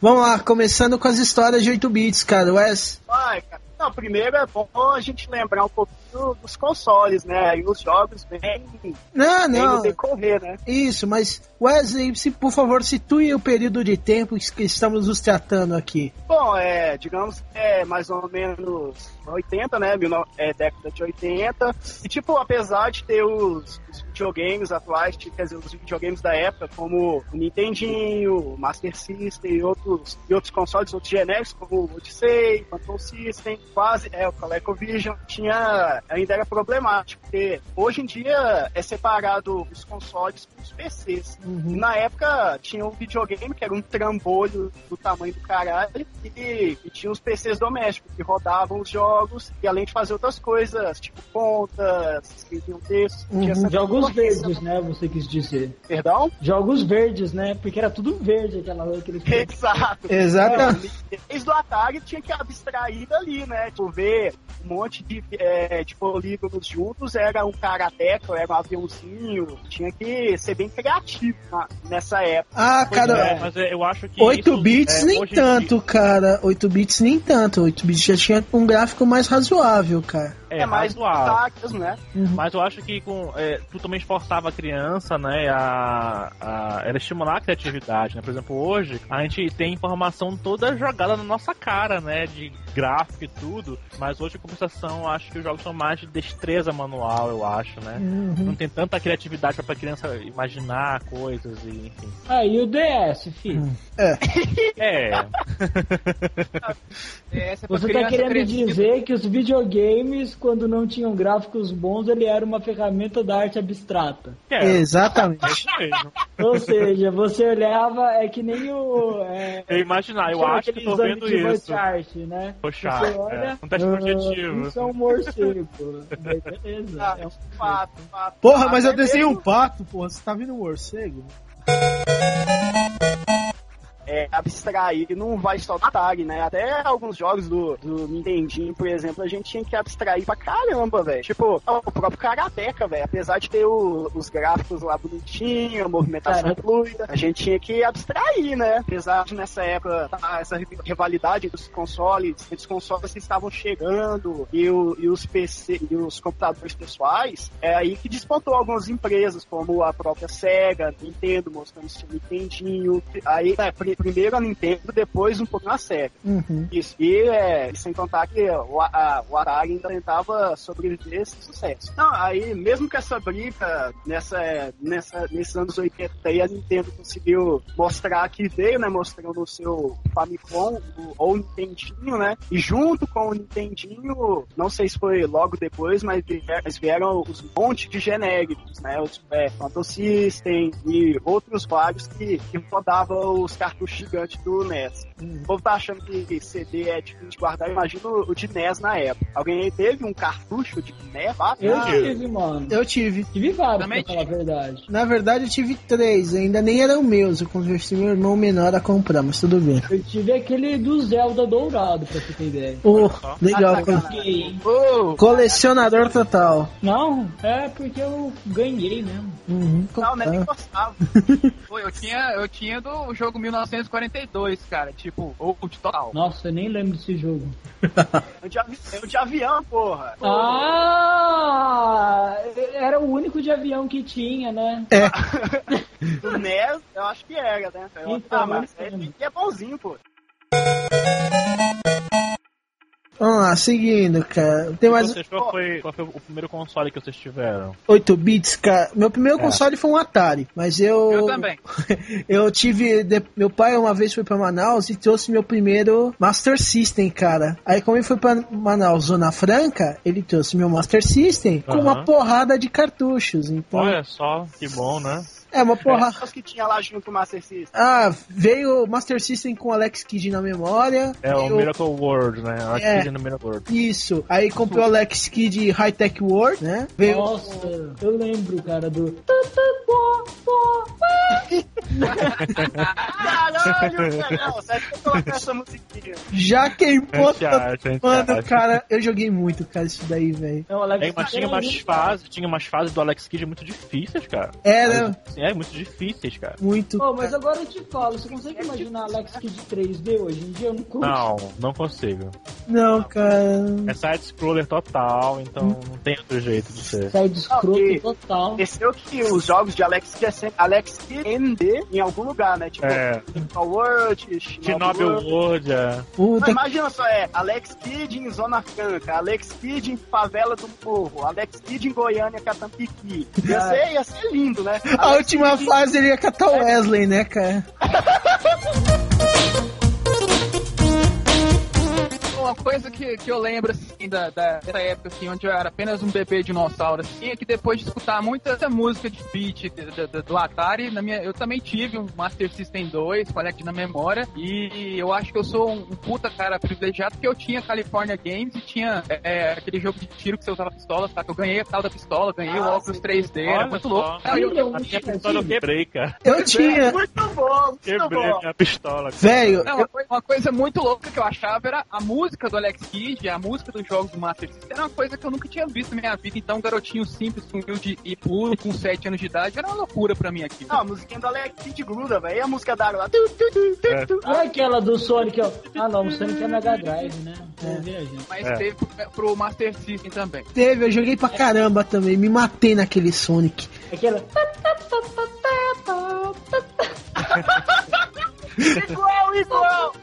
Vamos lá, começando com as histórias de 8 bits, cara. Wes, Vai, cara. Não, primeiro é bom a gente lembrar um pouquinho dos consoles, né? E os jogos bem, não, não, no decorrer, né? isso, mas Wesley, se, por favor, situe o período de tempo que estamos nos tratando aqui. Bom, é, digamos, é mais ou menos 80, né? 19 É, década de 80. E, tipo, apesar de ter os, os videogames atuais, tipo, quer dizer, os videogames da época, como o Nintendinho, o Master System e outros, e outros consoles, outros genéricos, como o Odyssey, Phantom System, quase, é, o ColecoVision, tinha, ainda era problemático, porque hoje em dia é separado os consoles dos PCs. E na época tinha um videogame que era um trambolho do tamanho do caralho e, e tinha os PCs domésticos que rodavam os jogos e além de fazer outras coisas, tipo contas, escreviam textos, tinha essa Jogos concorrência, verdes, né? Você quis dizer. Perdão? Jogos verdes, né? Porque era tudo verde aquela aquele Exato. Exatamente. Desde o Atari tinha que abstrair dali, né? Tipo, ver um monte de, é, de polígonos juntos, era um karateca, era um aviãozinho, tinha que ser bem criativo na- nessa época. Ah, cara, É, mas é, eu acho que. 8 isso, bits é, nem tanto, cara. 8 bits nem tanto. 8 bits já tinha um gráfico mais razoável, cara. É, mais razoável. destaques, né? Mas eu acho que com, é, tu também esforçava a criança, né? A, a, era estimular a criatividade, né? Por exemplo, hoje a gente tem informação toda jogada na nossa cara, né? De gráfico e tudo. Mas hoje, em compensação, acho que os jogos são mais de destreza manual, eu acho, né? Não tem tanta criatividade pra criança imaginar coisas e enfim. Ah, e o DS, filho? É. É, Essa é Você tá querendo crescida. dizer que os videogames, quando não tinham gráficos bons, ele era uma ferramenta da arte abstrata. é. Exatamente. Mesmo. Ou seja, você olhava, é que nem o. É, Eu imaginar, eu acho que tô vendo isso. Chart, né? Poxa, Você olha, é, um teste ah, objetivo. Isso é um morcego. Beleza. Ah, é um fato, fato. Porra, mas eu Até desenhei um mesmo- pato, porra. Você tá vendo um morcego? É, abstrair não vai só do Atari, né? Até alguns jogos do, do Nintendinho, por exemplo, a gente tinha que abstrair pra caramba, velho. Tipo, o próprio Karateka, velho. Apesar de ter o- os gráficos lá bonitinhos, a movimentação Caraca. fluida, a gente tinha que abstrair, né? Apesar de nessa época tá, essa rivalidade dos consoles, os consoles que estavam chegando e, o- e os PC e os computadores pessoais, é aí que despontou algumas empresas, como a própria Sega, Nintendo, mostrando seu Nintendinho. Aí, é, primeiro a Nintendo, depois um pouco a Sega. Uhum. Isso. E é, sem contar que o, a, o Atari ainda tentava sobreviver a esse sucesso. Não, aí, mesmo com essa briga nessa, nessa, nesses anos 80 aí, a Nintendo conseguiu mostrar que veio, né? Mostrando o seu Famicom, o, ou Nintendinho, né? E junto com o Nintendinho, não sei se foi logo depois, mas vier- mas vieram os montes de genéricos, né? Os é, Phantom System e outros vários que, que rodavam os cartuchos gigantes do NES. O povo tá achando que CD é difícil de guardar, imagina o de NES na época. Alguém aí teve um cartucho de NES? Ah, Eu tive, mano. Eu tive. Tive vários, Também pra falar a verdade. Na verdade, eu tive três. Ainda nem eram meus. Eu conversei meu irmão menor a comprar, mas tudo bem. Eu tive aquele do Zelda dourado, pra você ter ideia. Pô, legal. Ah, Fiquei. Ô, Colecionador total. Não, é porque eu ganhei mesmo. Uhum. Não, né? Nem Ah, gostava. pô, eu tinha, eu tinha do jogo 1942, cara, tipo, ou de total. Nossa, eu nem lembro desse jogo. Eu de, avi- eu de avião, porra. Ah, era o único de avião que tinha, né? Do NES, eu acho que era, né? Eu- Então, ah, mas é, é bonzinho, pô. Vamos lá, seguindo, cara. Tem mais Vocês, qual, foi, qual foi o primeiro console que vocês tiveram? 8 bits, cara. Meu primeiro É. console foi um Atari, mas eu. Eu também. eu tive. de- Meu pai uma vez foi pra Manaus e trouxe meu primeiro Master System, cara. Aí, como ele foi pra Manaus, Zona Franca, ele trouxe meu Master System com uma porrada de cartuchos. Então, Olha só, que bom, né? É uma porrada. Os que tinha lá junto com o Master System. Ah, veio o Master System com Alex Kidd na memória. É o Miracle World, né? Alex É. Kidd no Miracle World. Isso. Aí comprei o Alex Kidd High Tech World, né? Veio. Nossa, eu lembro, cara, do. Caralho. Não, sério que eu essa musiquinha. Já queimou. Mano, cara, eu joguei muito, cara, isso daí, velho. É, mas tinha era umas fases, tinha umas fases do Alex Kidd muito difíceis, cara. Era Sim, é, muito difíceis, cara. muito. Pô, mas agora eu te falo, você consegue imaginar Alex Kidd 3D hoje em dia? Eu não curto. Não, não consigo. Não, cara. É side-scroller total, então não tem outro jeito de ser. Sai de escroto Ok. total. Esqueceu que os jogos de Alex Kidd é sempre Alex Kidd ND em algum lugar, né? Tipo, É. Digital World, Shinobi World. World, é. Puta imagina só, é Alex Kidd em Zona Franca, Alex Kidd em Favela do Morro, Alex Kidd em Goiânia, Catampiqui. Ia ser, ia ser lindo, né? Alex última fase ele ia catar o Wesley, né, cara? Uma coisa que, que eu lembro, assim, da, da, dessa época, assim, onde eu era apenas um bebê dinossauro, assim, é que depois de escutar muita música de beat do, do- do Atari, na minha, eu também tive um Master System 2, Collect na memória, e eu acho que eu sou um, um puta cara privilegiado, porque eu tinha California Games e tinha é, aquele jogo de tiro que você usava pistola, tá? Que eu ganhei a tal da pistola, ganhei o Ah, óculos sim. 3D, era muito só. louco. Não, eu- Eu- A minha pistola eu quebrei, cara. Eu tinha. Muito bom, muito Quebrei a bom. pistola. Velho, Não, uma, coi- uma coisa muito louca que eu achava era a música do Alex Kidd, a música dos jogos do Master System, era uma coisa que eu nunca tinha visto na minha vida. Então, um garotinho simples, humilde e puro, com 7 anos de idade, era uma loucura pra mim aqui. Não, a musiquinha do Alex Kidd gruda, velho. E a música da água lá. É. é aquela do Sonic, ó. Ah, não, o Sonic é Mega Drive, né? É. Mas É. teve pro, pro Master System também. teve, eu joguei pra caramba também. Me matei naquele Sonic. Aquela. Igual, igual.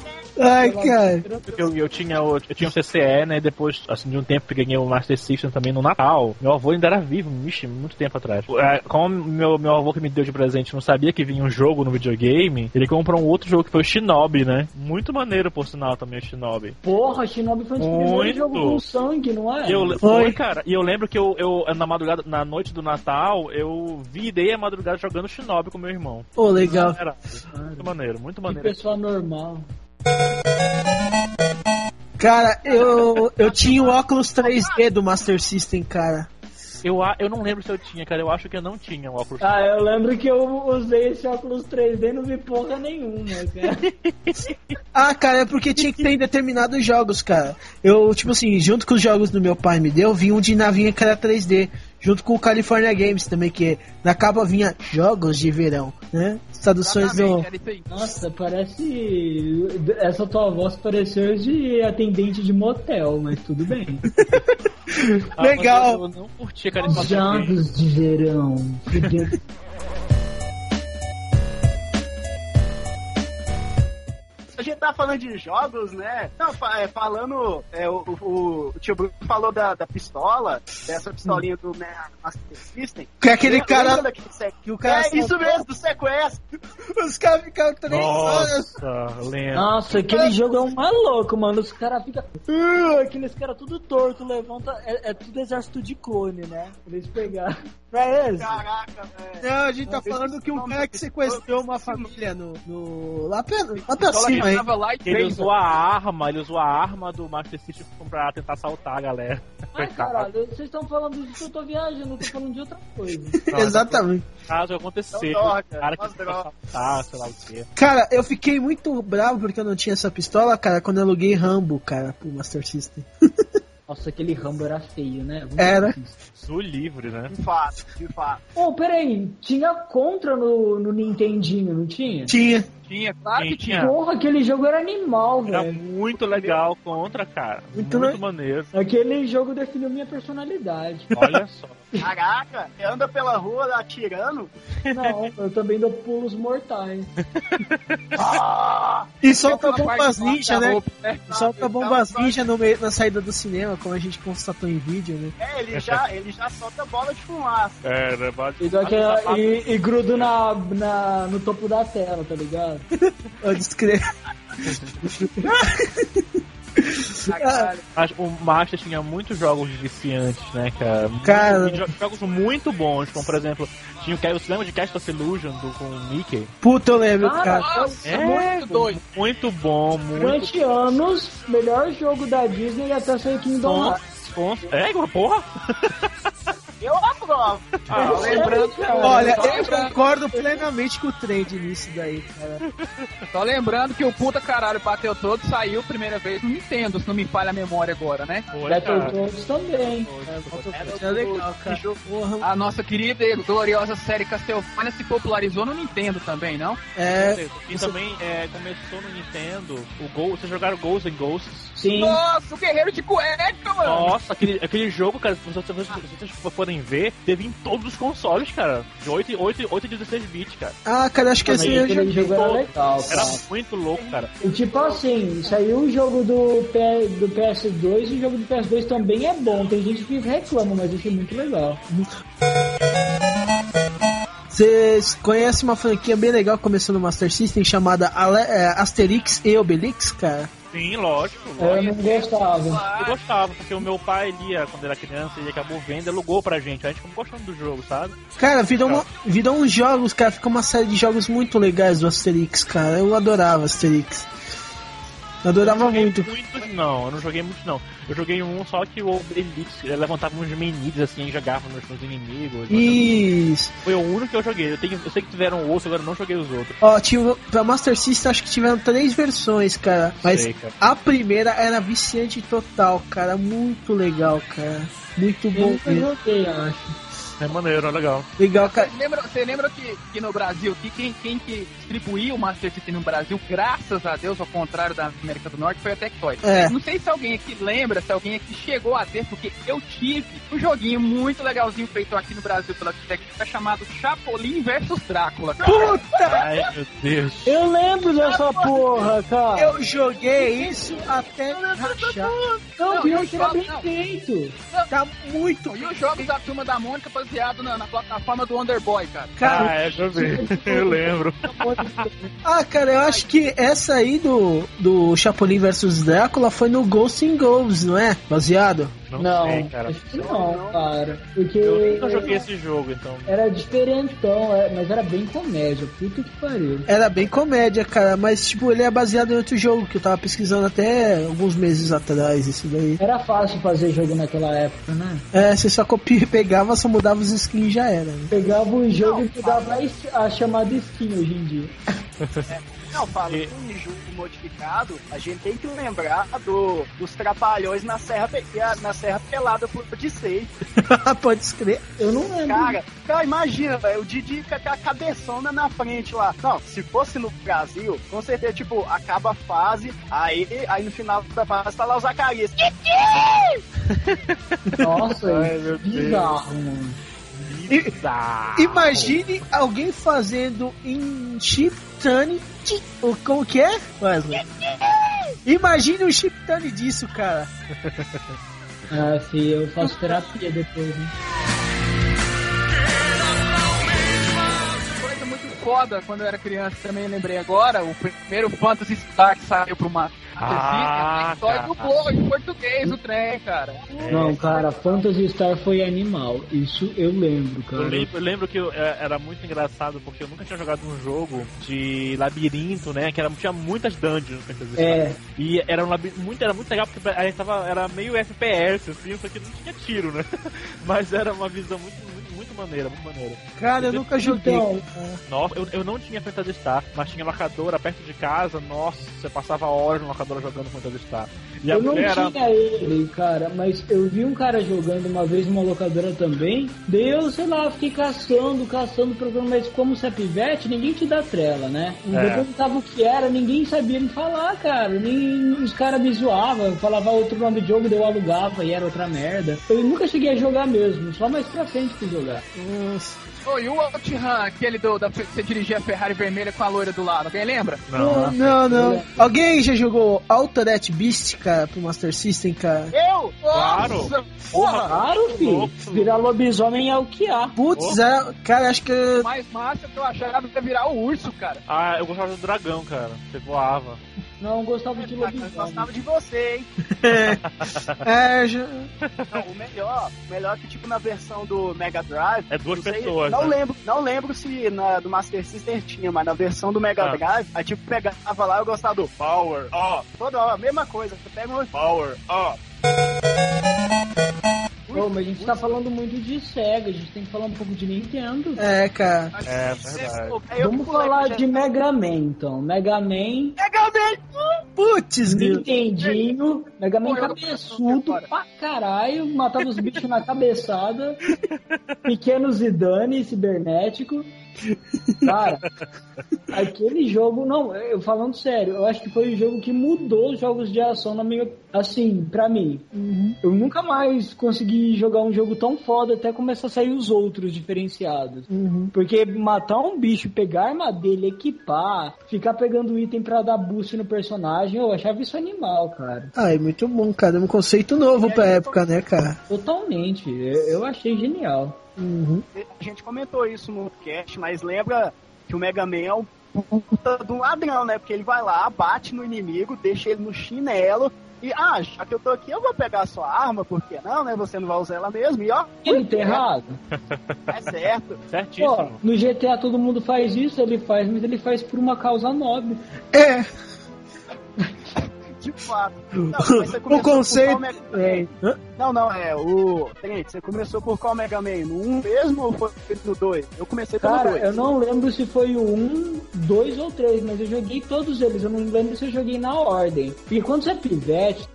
Ai, cara. Eu, eu, tinha, o- eu tinha o CCE, né? E depois, assim, de um tempo que ganhei o Master System também no Natal. Meu avô ainda era vivo, vixe, muito tempo atrás. É, Como meu, meu avô que me deu de presente não sabia que vinha um jogo no videogame, ele comprou um outro jogo que foi o Shinobi, né? Muito maneiro, por sinal, também o Shinobi. Porra, Shinobi foi um dos primeiros Muito. jogos com sangue, não é? Eu, Foi. foi, cara. E eu lembro que eu, eu, na madrugada, na noite do Natal, eu virei a madrugada jogando Shinobi com meu irmão. Pô, legal. Era muito maneiro, muito Que maneiro. pessoa normal. Cara, eu, eu tinha o óculos 3D do Master System, cara. Eu, a- eu não lembro se eu tinha, cara. Eu acho que eu não tinha o óculos. Ah, eu lembro que eu usei esse óculos 3D e não vi porra nenhuma, cara. Ah, cara, é porque tinha que ter em determinados jogos, cara. Eu, tipo assim, junto com os jogos do meu pai me deu, vi um de navinha que era 3D. Junto com o California Games também, que na capa vinha jogos de verão, né? Traduções do. Nossa, parece. Essa tua voz pareceu de atendente de motel, mas tudo bem. Ah, legal. mas Eu, não esse óculos. Jogos de verão. A gente tá falando de jogos, né? Não, fa- é, falando. é, o, o, o tio Bruno falou da, da pistola, dessa pistolinha do né, Master System. Que é aquele cara daquele que o cara. É isso mesmo, do sequestro. Os caras ficam três horas. Nossa, lembro. Nossa, aquele jogo é um maluco, mano. Os caras ficam. Uh, aqueles caras tudo torto, levanta. É, é tudo exército de clone, né? Eles pegaram. Pra eles. Caraca, velho. Não, a gente tá Esse falando que um cara que sequestrou uma esse família no. no lá, pra, lá pra Pistola cima que aí. Light Ele usou a arma, ele usou a arma do Master System pra tentar assaltar a galera. Ai, caralho, vocês estão falando disso, eu tô viajando, eu tô falando de outra coisa. Exatamente. Caso aconteceu, Não o cara que não tentou assaltar, sei lá o quê. Cara, eu fiquei muito bravo porque eu não tinha essa pistola, cara, quando eu aluguei Rambo, cara, pro Master System. Nossa, aquele Rambo era feio, né? Vamos Era. Sul livre, né? De fato, de fato. Oh, peraí, tinha Contra no, no Nintendinho, não tinha? Tinha. Tinha, claro que Tinha. Porra, aquele jogo era animal, Era velho. muito legal contra, cara. Muito Muito, le- maneiro. Aquele jogo definiu minha personalidade. Olha só. Caraca, anda pela rua atirando. Não, eu também dou pulos mortais. E solta bombas ninja, né? roupa, né? Solta bombas ninja no meio, na saída do cinema, como a gente constatou em vídeo, né? É, ele já, ele já solta bola de fumaça. É, né? E, dou aquela- e, e grudo na, na, no topo da tela, tá ligado? Eu descrevo. Caralho. Mas o Master tinha muitos jogos viciantes, né, cara? Muito- Cara. jo- jogos muito bons, como por exemplo, tinha o Ca- você lembra de Cast of Illusion do, com o Mickey? Puta, eu lembro, cara. Nossa, É, muito doido. Muito bom, muito Durante anos, melhor jogo da Disney até sair Kingdom bom. Hearts. bom. É, porra! Eu aprovo. Ah, lembrando, Olha, eu lembrando, concordo plenamente com o trend nisso daí, cara. só lembrando que o puta caralho bateu todo saiu primeira vez no Nintendo, se não me falha a memória agora, né? Battletoads também. É legal, cara. A nossa querida e gloriosa série Castlevania se popularizou no Nintendo também, não? é. E também é, começou no Nintendo o Ghost. Vocês jogaram Ghosts and Ghosts? Sim. Nossa, o guerreiro de cueca, mano! Nossa, aquele, aquele jogo, cara, se vocês, se vocês- forem ver, teve em todos os consoles, cara. De 8, e- 8, e- 8 e 16 bits, cara. Ah, cara, acho que esse joguei. jogo era legal, Era cara. muito louco, cara. E tipo assim, saiu o jogo do, P, do PS2 e o jogo do PS2 também é bom. Tem gente que reclama, mas isso é muito legal. Vocês conhecem uma franquia bem legal que começou no Master System chamada Ale- é, Asterix e Obelix, cara? Sim, lógico. Eu lógico. não gostava. Eu gostava, porque o meu pai lia quando era criança, ele acabou vendo e alugou pra gente. A gente ficou gostando do jogo, sabe? Cara, virou, uma, virou uns jogos, cara. Ficou uma série de jogos muito legais do Asterix, cara. Eu adorava Asterix. Eu adorava joguei muito. Muitos não, eu não joguei muitos não. Eu joguei um só que o Obelix levantava uns menins assim e jogava nos, nos inimigos. Isso. Foi o único que eu joguei. Eu, tenho, eu sei que tiveram outros, agora eu não joguei os outros. Ó, tinha, pra Master System acho que tiveram três versões, cara. Mas Sei, cara. a primeira era viciante total, cara. Muito legal, cara. Muito Eu bom nunca mesmo. joguei, acho. É maneiro, é legal. Legal, cara. Você lembra, você lembra que, que no Brasil, que quem, quem que distribuiu o Master System no Brasil, graças a Deus, ao contrário da América do Norte, foi a Tectoy. É. Não sei se alguém aqui lembra, se alguém aqui chegou a ter, porque eu tive um joguinho muito legalzinho feito aqui no Brasil pela Tectoy chamado Chapolin versus Drácula. Puta! Ai, meu Deus. Eu lembro dessa porra, cara. Eu joguei isso até rachar. Não, Não, pior eu que era bem jogo- feito. Tá muito. E os jogos da Turma da Mônica baseado na, na plataforma do Underboy, cara. Cara, Ah, é, já vi. Eu lembro. Ah, cara, eu acho que essa aí do, do Chapolin vs Drácula foi no Ghost in Ghosts, não é? Baseado? Não, Não, sei, cara. acho que não, cara. Porque Eu nunca joguei esse jogo, então. era diferentão, é, mas era bem comédia. Puta que pariu. Era bem comédia, cara, mas tipo, ele é baseado em outro jogo que eu tava pesquisando até alguns meses atrás, esse daí. Era fácil fazer jogo naquela época, né? É, você só copia, pegava, só mudava os skins e já era. né? Pegava o jogo e mudava a chamada skin hoje em dia. Não, falando E- em jogo modificado, a gente tem que lembrar do, dos trapalhões na Serra, na serra Pelada por Odissei. Pode escrever. Eu não lembro. Cara, cara, imagina, velho, o Didi com a cabeçona na frente lá. Não, se fosse no Brasil, com certeza, tipo, acaba a fase, aí, aí no final da fase tá lá o Zacarias. Nossa, Ai, é meu Deus. bizarro, mano. Bizarro. Imagine alguém fazendo em Chiptune. O- Como que é, Wesley? Imagine um Chiptune disso, cara. Ah, filho, eu faço terapia depois, né? Foda quando eu era criança, também lembrei agora, o primeiro Phantasy Star que saiu pro uma Ah, só cara. dublou em português o trem, cara. Não, cara, Phantasy Star foi animal. Isso eu lembro, Eu cara. lembro, eu lembro que eu- é, era muito engraçado porque eu nunca tinha jogado um jogo de labirinto, né? Que era, tinha muitas dungeons no Fantasy Star. É, E era um labirinto muito, era muito legal porque a gente tava, era meio FPS, assim, só que não tinha tiro, né? Mas era uma visão muito, muito, maneira, muito maneira. Cara, eu nunca joguei. então, Nossa, eu, eu não tinha Fantasy Star, mas tinha locadora perto de casa, nossa, você passava horas na locadora jogando Fantasy Star. E eu não era. tinha ele, cara, mas eu vi um cara jogando uma vez numa locadora também. Daí eu, sei lá, fiquei caçando, caçando o programa, mas como você é pivete, ninguém te dá trela, né? É. Eu perguntava o que era, ninguém sabia me falar, cara. Nem os caras me zoavam, falava outro nome de jogo, daí eu alugava e era outra merda. Eu nunca cheguei a jogar mesmo, só mais pra frente fui jogar. Nossa. Oh, e o Outrun, aquele do, da, que você dirigia a Ferrari vermelha com a loira do lado, alguém lembra? Não, Não, não. Alguém já jogou Altered Beast, cara, pro Master System, cara? Eu? Claro. Nossa, Porra, Claro, filho. louco. Virar lobisomem é o que há. Putz, é, cara, acho que. O mais massa que eu achava era virar o urso, cara. Ah, eu gostava do dragão, cara. Você voava. Não, eu gostava de Eu lobisomem. gostava de você, hein? É, já- Não, o melhor, o melhor que tipo na versão do Mega Drive. É duas não sei- pessoas, Não né? lembro, não lembro se na do Master System tinha, mas na versão do Mega Ah. Drive, aí tipo pegava lá eu gostava do Power Up. Toda hora, mesma coisa. Você pega um Power Up. Pô, mas a gente tá falando muito de SEGA, a gente tem que falar um pouco de Nintendo. é, cara. É, verdade. Vamos falar de Mega Man, então. Mega Man, Mega Man! Putz. Nintendinho, Mega Man cabeçudo pra caralho, matava os bichos na cabeçada, pequeno Zidane cibernético. Cara, aquele jogo, não, eu falando sério, eu acho que foi o jogo que mudou os jogos de ação na minha, assim, pra mim. Eu nunca mais consegui jogar um jogo tão foda até começar a sair os outros diferenciados. Porque matar um bicho, pegar a arma dele, equipar, ficar pegando item pra dar boost no personagem, eu achava isso animal, cara. Ai, muito bom, cara. É um conceito novo pra época, né, cara? Totalmente. Eu, eu achei genial. Uhum. A gente comentou isso no cast, mas lembra que o Mega Man é um puta de um ladrão, né? Porque ele vai lá, bate no inimigo, deixa ele no chinelo. E, ah, já que eu tô aqui, eu vou pegar a sua arma, por que não, né? Você não vai usar ela mesmo. E ó, Ele tá errado. é certo. Pô, Certíssimo. no GTA todo mundo faz isso, ele faz, mas ele faz por uma causa nobre. É, De fato. Não, mas você O conceito- qual Mega Man? Hã? Não, não, é. O. Trent, você começou por qual Mega Man? No 1 mesmo ou foi no 2? Eu comecei pelo Cara, 2. eu não lembro se foi o 1, 2 ou 3, mas eu joguei todos eles. Eu não lembro se eu joguei na ordem. Porque quando você é pivete,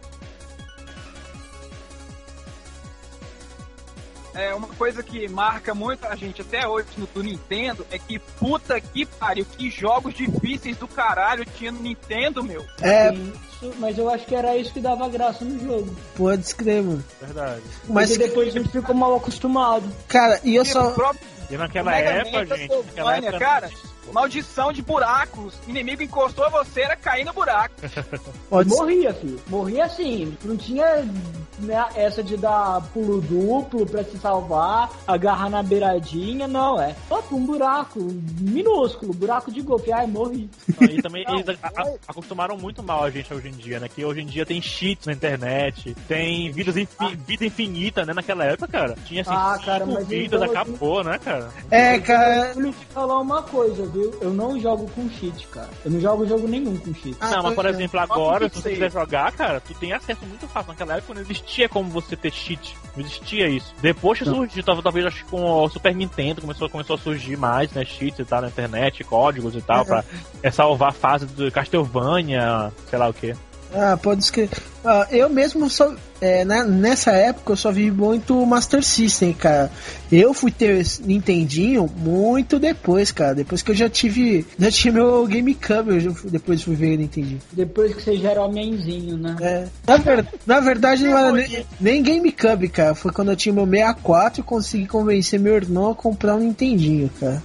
É, uma coisa que marca muito a gente até hoje no do Nintendo é que puta que pariu, que jogos difíceis do caralho tinha no Nintendo, meu. é, isso, mas eu acho que era isso que dava graça no jogo. pode escrever, mano. Verdade. Mas, Porque depois a gente ficou mal acostumado. cara, e eu Tipo, só. E naquela época, Man, gente, naquela época. cara, maldição de buracos. Inimigo encostou a você, era cair no buraco. Pode. Morria, filho. Morria assim. Não tinha né, essa de dar pulo duplo pra se salvar, agarrar na beiradinha, não. É só um buraco minúsculo, buraco de golfe. Ai, morri. E também eles a- a- acostumaram muito mal a gente hoje em dia, né? Que hoje em dia tem cheats na internet, tem vidas infi- vida infinita, né? Naquela época, cara. Tinha assim, Ah, cara, cinco mas vidas, então, acabou, né, cara? É, cara. Eu vou te falar uma coisa, viu? Eu não jogo com cheat, cara. Eu não jogo jogo nenhum com cheat. Ah, não, mas por é. exemplo, agora, se você quiser jogar, cara, tu tem acesso muito fácil. Naquela época não existia como você ter cheat. Não existia isso. Depois que surgiu, talvez, talvez acho que com o Super Nintendo começou, começou a surgir mais, né? Cheats e tal na internet, códigos e tal, pra é, salvar a fase do Castlevania, sei lá o que. Ah, pode escrever. Ah, eu mesmo só. é, na- nessa época eu só vi muito Master System, cara. Eu fui ter Nintendinho muito depois, cara. Depois que eu já tive. Já tinha meu GameCube, eu já fui- depois fui ver o Nintendinho. Depois que você já era homenzinho, né? É, na, ver- na verdade não era nem, nem GameCube, cara. Foi quando eu tinha meu 64 e consegui convencer meu irmão a comprar um Nintendinho, cara.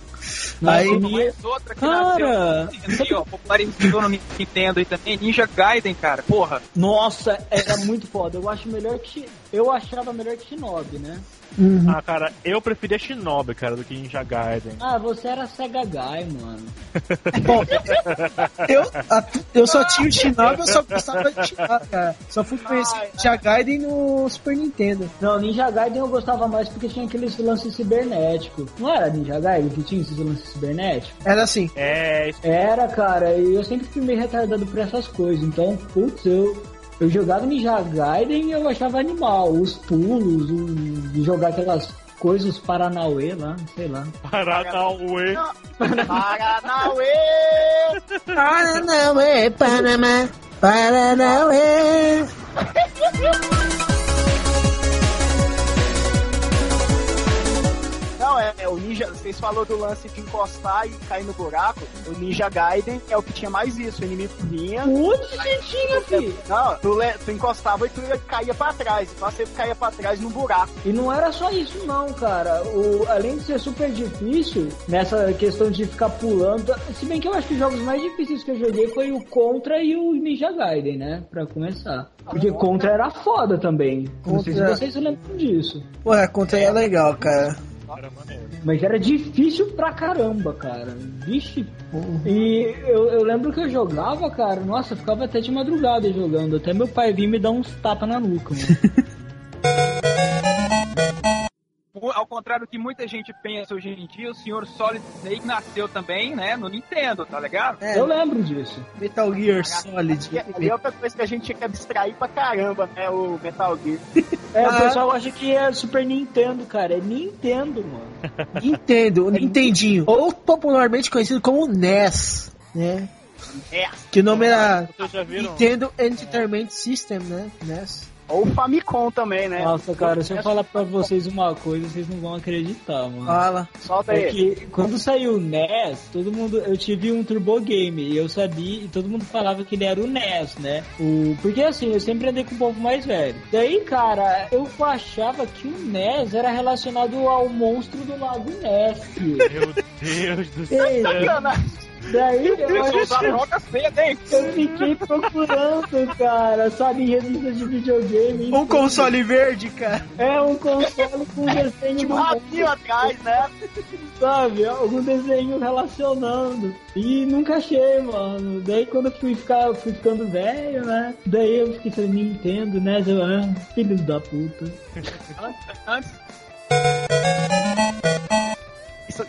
Aí, Mais outra que Cara, nasceu assim, ó, popularizou no Nintendo e também Ninja Gaiden, cara. Porra, Nossa, era muito foda. Eu acho melhor que. Eu achava melhor que Shinobi, né? uhum. Ah, cara, eu preferia Shinobi, cara, do que Ninja Gaiden. Ah, você era Sega Guy, mano. Bom, eu, a- eu só tinha o Shinobi, eu só gostava de Shinobi, cara. Só fui conhecer o Ninja Gaiden no Super Nintendo. Não, Ninja Gaiden eu gostava mais porque tinha aqueles lances cibernéticos. Não era Ninja Gaiden que tinha esses lances cibernéticos? Era assim. É, isso Era, cara, e eu sempre fui meio retardado por essas coisas. Então, putz, eu, eu jogava Ninja Gaiden e eu achava animal. Os pulos, o, jogar aquelas coisas, os Paranauê lá, sei lá. Paranauê. Paranauê! Paranauê, Panamá, Paranauê. Não, é, é o Ninja. Vocês falaram do lance de encostar e cair no buraco. O Ninja Gaiden é o que tinha mais isso. O inimigo vinha. Onde você tinha, filho? Não, tu, le- tu encostava e tu caía pra trás. Então você caía pra trás num buraco. E não era só isso não, cara. O, além de ser super difícil, nessa questão de ficar pulando, se bem que eu acho que os jogos mais difíceis que eu joguei foi o Contra e o Ninja Gaiden, né? Pra começar. Porque Contra era foda também. Não sei se Contra- vocês se lembram disso. Ué, a conta aí é legal, cara. Mas era difícil pra caramba, cara. Vixe. E eu, eu lembro que eu jogava, cara, nossa, eu ficava até de madrugada jogando. Até meu pai vir me dar uns tapas na nuca, mano. ao contrário do que muita gente pensa hoje em dia, o senhor Solid Snake nasceu também, né, no Nintendo, tá ligado? É, Eu lembro disso. Metal Gear Solid. E ali é outra coisa que a gente tinha que abstrair pra caramba, né? O Metal Gear. É, Ah. o pessoal acha que é Super Nintendo, cara. É Nintendo, mano. Nintendo, o Nintendinho. Ou popularmente conhecido como NES, né? É. Que o nome era? Nintendo Entertainment System, né? NES. Ou o Famicom também, né? Nossa, cara, se eu falar pra vocês uma coisa, vocês não vão acreditar, mano. Fala. Solta É aí. que quando saiu o NES, todo mundo. Eu tive um Turbo Game e eu sabia, e todo mundo falava que ele era o NES, né? O, porque assim, eu sempre andei com o povo mais velho. Daí, cara, eu achava que o NES era relacionado ao monstro do Lago Ness. Meu Deus do céu. Daí eu, hein? eu fiquei procurando, cara, sabe, em revistas de videogame. Um console verde, cara. É um console com desenho do um rabinho atrás, né? sabe? Algum desenho relacionando. E nunca achei, mano. Daí quando eu fui, ficar, fui ficando velho, né? Daí eu fiquei falando, Nintendo, né? Eu, ah, filhos da puta.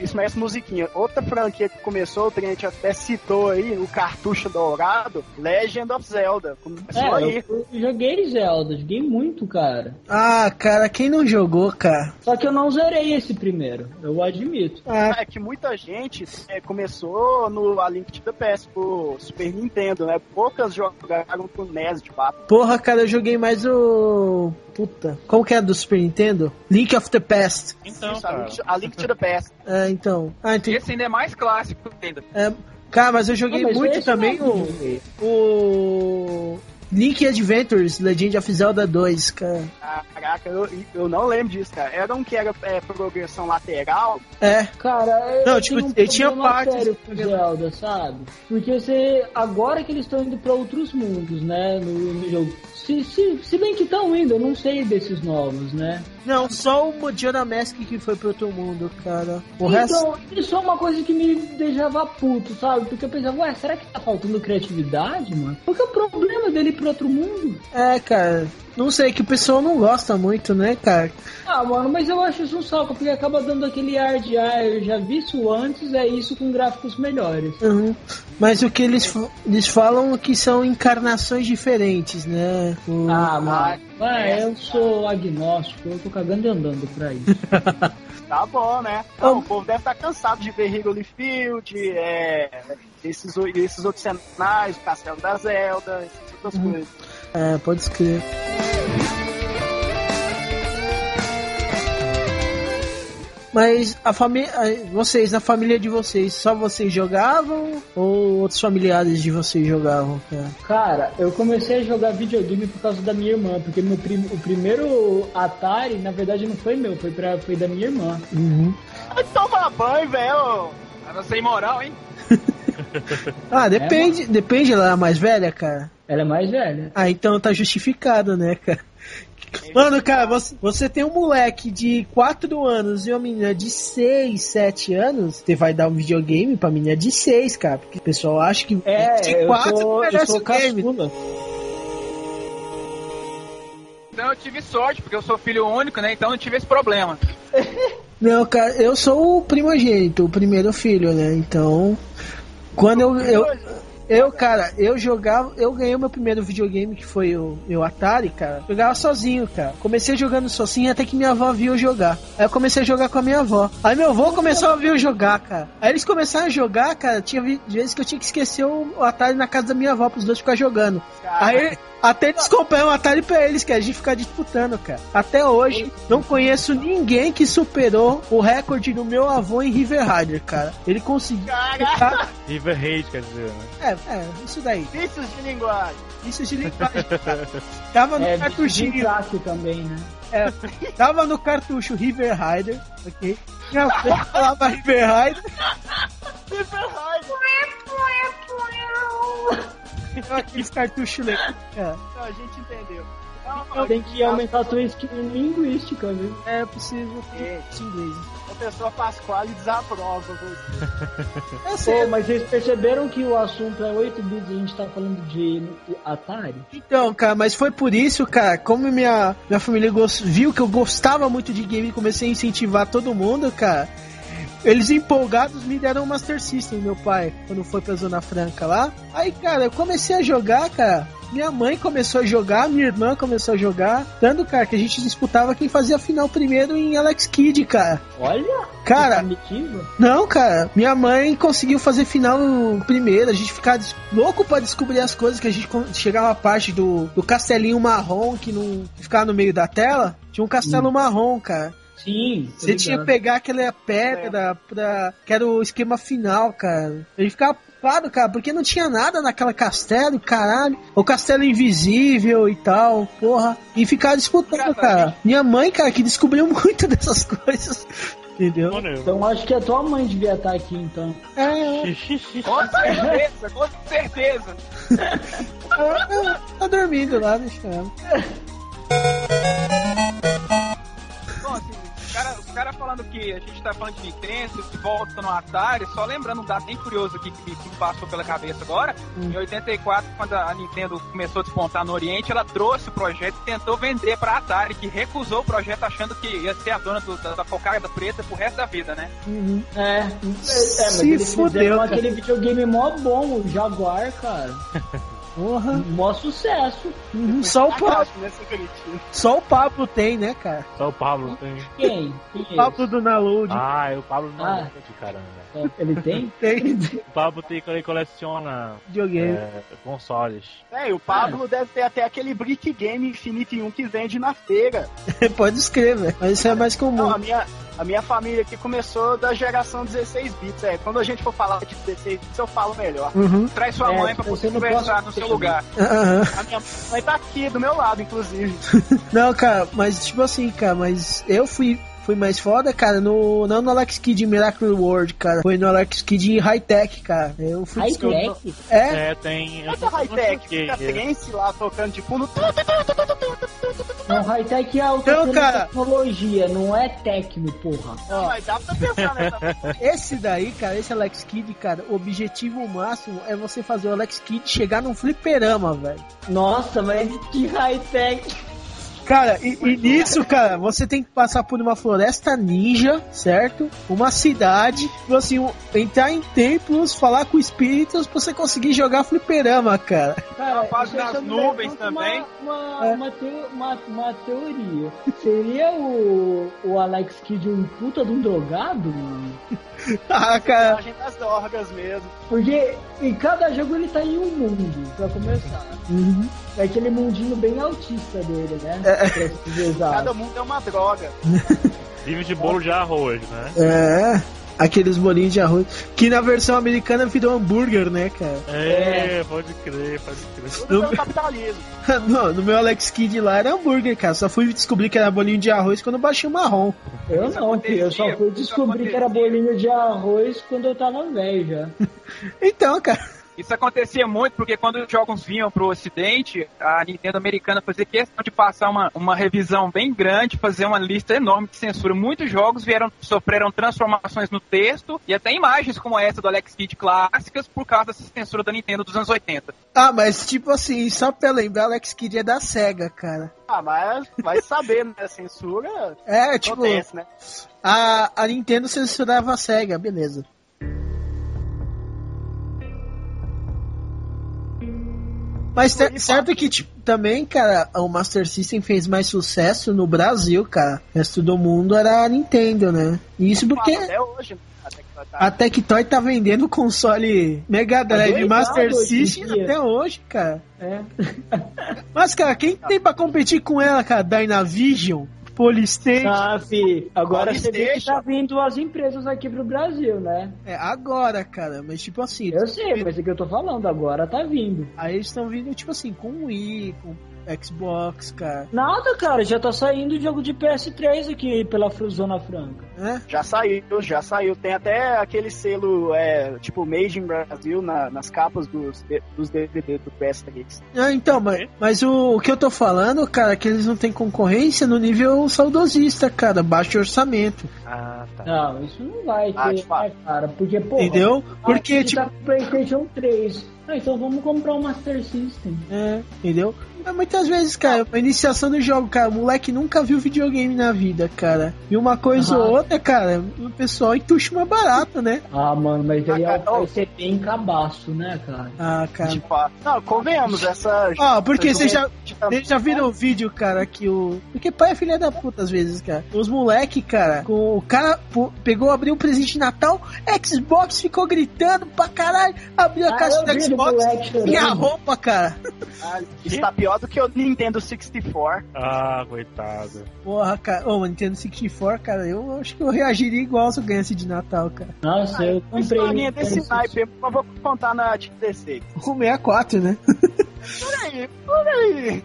Isso, merece musiquinha. Outra franquia que começou, o Trent até citou aí, o cartucho dourado, Legend of Zelda. Começou É, aí. eu, eu joguei Zelda, joguei muito, cara. Ah, cara, quem não jogou, cara? Só que eu não zerei esse primeiro, eu admito. Ah, É que muita gente é, começou no A Link to the Past pro Super Nintendo, né? Poucas jogaram pro NES de fato. porra, cara, eu joguei mais o. Puta. Como que é do Super Nintendo? Link of the Past. Então, Isso, a. Link to, a Link to the Past. É, então. Ah, entendi. esse ainda é mais clássico ainda. É, cara, mas eu joguei Ah, mas muito também não o. O. Link Adventures, Legend of Zelda 2, cara. Ah, Caraca, eu, eu não lembro disso, cara. Era um que era é, progressão lateral. É. Cara, Não, eu tipo, um ele tinha partes- sério com Zelda, sabe? Porque você. Agora que eles estão indo pra outros mundos, né? No, no jogo. Se, se, se bem que estão indo, eu não sei desses novos, né? Não, só o Majora Mask que foi pro outro mundo, cara. O resto. então, isso é uma coisa que me deixava puto, sabe? Porque eu pensava, ué, será que tá faltando criatividade, mano? Qual que é o problema dele ir pro outro mundo? É, cara. Não sei, que o pessoal não gosta muito, né, cara? Ah, mano, mas eu acho isso um saco, porque acaba dando aquele ar de, ah, eu já vi isso antes, é isso com gráficos melhores. Uhum. Mas o que eles, eles falam que são encarnações diferentes, né? O- Ah, mano, ah, eu sou agnóstico, eu tô cagando e andando por aí. Tá bom, né? Não, o povo deve estar cansado de ver Hyrule Field, é, esses, esses outros cenários, o Castelo da Zelda, essas outras coisas. É, pode escrever. Mas a família, vocês, na família de vocês, só vocês jogavam ou outros familiares de vocês jogavam? Cara? Cara, eu comecei a jogar videogame por causa da minha irmã, porque meu prim- o primeiro Atari, na verdade, não foi meu, foi, pra, foi da minha irmã. Uhum. Vai tomar banho, velho! Cara, sem moral, hein? Ah, depende, depende, ela é mais velha, cara. Ela é mais velha. Ah, então tá justificado, né, cara? Mano, cara, você, você tem um moleque de 4 anos e uma menina de 6, 7 anos, você vai dar um videogame pra menina de 6, cara. Porque o pessoal acha que É, de eu 4 sou, eu merece sou o game. Então eu tive sorte, porque eu sou filho único, né? Então não tive esse problema. Não, cara, eu sou o primogênito, o primeiro filho, né? Então, quando eu, eu, eu, cara, eu jogava, eu ganhei o meu primeiro videogame que foi o meu Atari, cara. Jogava sozinho, cara. Comecei jogando sozinho até que minha avó viu eu jogar. Aí eu comecei a jogar com a minha avó. Aí meu avô começou a ver eu jogar, cara. Aí eles começaram a jogar, cara. Tinha vezes que eu tinha que esquecer o Atari na casa da minha avó pros dois ficar jogando. Aí até eles compraram um Atari pra eles, que a gente fica disputando, cara. Até hoje, não conheço ninguém que superou o recorde do meu avô em River Rider, cara. Ele conseguiu. Caraca, River Raid, quer dizer, né? É, é, isso daí. vícios de linguagem. Isso de linguagem, cara. Tava no É, cartuchinho, também, né? é, tava no cartucho River Rider, ok? Minha avó falava River Rider, então aqueles cartuchos legais. É, Não, a gente entendeu. Então, Tem que aumentar a tua skill linguística, viu? é, eu preciso É. de inglês. a pessoa Pascoal desaprova. você. Eu sei, Pô, mas vocês perceberam que o assunto é 8 bits e a gente tá falando de Atari? Então, cara, mas foi por isso, cara, como minha, minha família viu que eu gostava muito de game e comecei a incentivar todo mundo, cara. Eles empolgados me deram um Master System, meu pai, quando foi pra Zona Franca lá. Aí, cara, eu comecei a jogar, cara. Minha mãe começou a jogar, minha irmã começou a jogar. Tanto, cara, que a gente disputava quem fazia a final primeiro em Alex Kidd, cara. Olha! Cara, Primitiva. não, cara. Minha mãe conseguiu fazer final primeiro. A gente ficava louco pra descobrir as coisas. Que a gente chegava a parte do, do castelinho marrom que, não, ficava no meio da tela. Tinha um castelo marrom, cara. Sim. Você tinha que pegar aquela pedra pra. que era o esquema final, cara. Gente ficava preocupado, cara, porque não tinha nada naquela castelo, caralho. O castelo invisível e tal, porra. E ficava disputando, cara. Minha mãe, cara, que descobriu muito dessas coisas. Entendeu? Eu- Então acho que a tua mãe devia estar aqui, então. É, Com certeza, com certeza. Tá, tá dormindo lá, deixa ela. Assim, os caras cara falando que a gente tá falando de Nintendo, que volta no Atari, só lembrando um dado bem curioso aqui que, que me passou pela cabeça agora. Em 84, quando a Nintendo começou a despontar no Oriente, ela trouxe o projeto e tentou vender pra Atari, que recusou o projeto achando que ia ser a dona do- da, da cocada preta pro resto da vida, né? Uhum. É, é, é mas Se eles fudeu, fizeram cara. aquele videogame mó bom, o Jaguar, cara. Porra. Mó sucesso. Uhum. Só, o Pablo, né, só o Pablo tem, né, cara? Só o Pablo tem. Quem? Quem O é Pablo do Naload. Ah, é o Pablo não Ah. é de caramba. Ele tem? Tem O Pablo tem, ele coleciona videogame. é, consoles. É, e o Pablo deve ter até aquele Brick Game Infinity 1 que vende na feira. Pode escrever, mas isso é mais comum. Não, a minha, a minha família aqui começou da geração 16 bits. É, quando a gente for falar de 16 bits, eu falo melhor. Uhum. Traz sua É, mãe pra você conversar no seu lugar. Aham. A minha mãe tá aqui do meu lado, inclusive. Não, cara, mas tipo assim, cara, mas eu fui. Fui mais foda, cara, no, não no Alex Kidd Miracle World, cara. Foi no Alex Kidd High Tech, cara. Eu fui descobrir- High-tech? É, É, tem. Essa high-tech, fica trance lá tocando de fundo. Não, high-tech é alta Não, cara. tecnologia, não é técnico, porra. Não, mas dá pra pensar nessa. esse daí, cara, esse Alex Kidd, cara, o objetivo máximo é você fazer o Alex Kidd chegar num fliperama, velho. Nossa, mas que high-tech. Cara, e, e nisso, cara, você tem que passar por uma floresta ninja, certo? Uma cidade, tipo assim, um- entrar em templos, falar com espíritos pra você conseguir jogar fliperama, cara. Cara, nas só me nuvens também. Uma, uma, É. uma, teo- uma- uma teoria. Seria o, o Alex Kidd um puta de um drogado? mano? Ah, cara, A gente das drogas mesmo. Porque em cada jogo ele tá em um mundo, pra começar. uhum. É aquele mundinho bem autista dele, né? É. Cada mundo é uma droga. Vive de bolo de arroz, né? é, aqueles bolinhos de arroz, que na versão americana virou hambúrguer, né, cara? É, pode crer, pode crer. Tudo pelo capitalismo. no, no meu Alex Kidd lá era hambúrguer, cara. Só fui descobrir que era bolinho de arroz quando eu baixei o marrom. Eu Isso não, filho. Eu só fui descobrir que era bolinho de arroz quando eu tava velho já. Então, cara. Isso acontecia muito porque quando os jogos vinham pro ocidente, a Nintendo americana fazia questão de passar uma, uma revisão bem grande, fazer uma lista enorme de censura. Muitos jogos vieram sofreram transformações no texto e até imagens como essa do Alex Kidd clássicas por causa dessa censura da Nintendo dos anos 80. Ah, mas tipo assim, só pra lembrar, Alex Kidd é da SEGA, cara. Ah, mas vai saber, né? Censura É, tipo, acontece, né? a, a Nintendo censurava a SEGA, beleza. Mas certo que, tipo, também, cara, o Master System fez mais sucesso no Brasil, cara. O resto do mundo era a Nintendo, né? E Isso porque Até hoje, tá- a Tectoy tá vendendo console Mega Drive doidado Master System até hoje, cara. É. Mas, cara, quem tem pra competir com ela, cara? Dynavision? Polystation? Ah, fi, agora você vê que tá vindo as empresas aqui pro Brasil, né? É, agora, cara. Mas, tipo assim, Eu sei, mas é que eu tô falando, agora tá vindo. aí eles estão vindo, tipo assim, com Wii, com Xbox, cara. Nada, cara, já tá saindo jogo de PS3 aqui pela Zona Franca. Né? Já saiu, já saiu. Tem até aquele selo, é, tipo, Made in Brasil na- nas capas dos, dos DVD do PS3. Ah, então, mas, mas o, o que eu tô falando, cara, é que eles não têm concorrência no nível saudosista, cara. Baixo orçamento. Ah, tá. Não, isso não vai Ah, ter, fato. né, cara? Porque, pô. Entendeu? Porque, tipo. tá com PlayStation 3. Ah, então vamos comprar o Master System. É, entendeu? Mas muitas vezes, cara, a iniciação do jogo, cara, o moleque nunca viu videogame na vida, cara. E uma coisa Aham. ou outra, cara, o pessoal entuxa uma barata, né? Ah, mano, mas aí Ah, é- ser bem cabaço, né, cara? Ah, cara. Fato. Não, convenhamos, essa. Ah, porque vocês já, vocês já viram o vídeo, cara, que o. Porque pai é filha da puta às vezes, cara. Os moleque, cara, com o cara pegou, abriu um presente de Natal, Xbox ficou gritando pra caralho, abriu a Ah, caixa eu do Xbox moleque e a roupa, cara. Ah, Está pior do que o Nintendo 64. Ah, coitado. Porra, cara. Ô, Nintendo 64, cara, eu acho que eu reagiria igual se eu ganhasse de Natal, cara. Nossa, eu Uma comprei. historinha desse Nintendo naipe, mas vou contar na de 16. O 64, né? Peraí, peraí.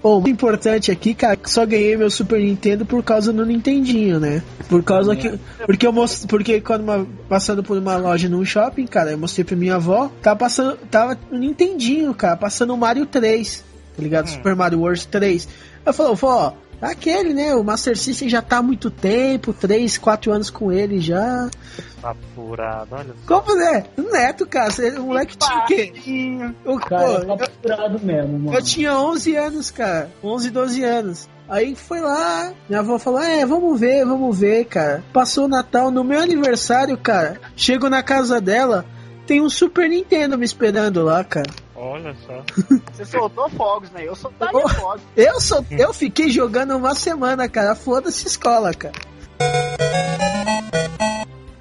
O importante aqui, cara, que só ganhei meu Super Nintendo por causa do Nintendinho, né? Por causa que. Porque eu mostrei. Porque quando uma- passando por uma loja num shopping, cara, eu mostrei pra minha avó, tava passando. Tava no Nintendinho, cara, passando o Mario 3, tá ligado? Super Mario World 3. Eu falei, vó, aquele, né? O Master System já tá há muito tempo, 3, 4 anos com ele já. Tá furado, olha só. Como é? Neto, cara, você- o moleque tinha o quê? O- Cara, pô, tá eu- capturado mesmo, mano. Eu tinha 11 anos, cara. 11, 12 anos. Aí foi lá, minha avó falou: É, vamos ver, vamos ver, cara. Passou o Natal, no meu aniversário, cara. Chego na casa dela, tem um Super Nintendo me esperando lá, cara. Olha só. Você soltou fogos, né? Eu soltaria Oh. fogos. Eu, sou, eu fiquei jogando uma semana, cara. Foda-se escola, cara.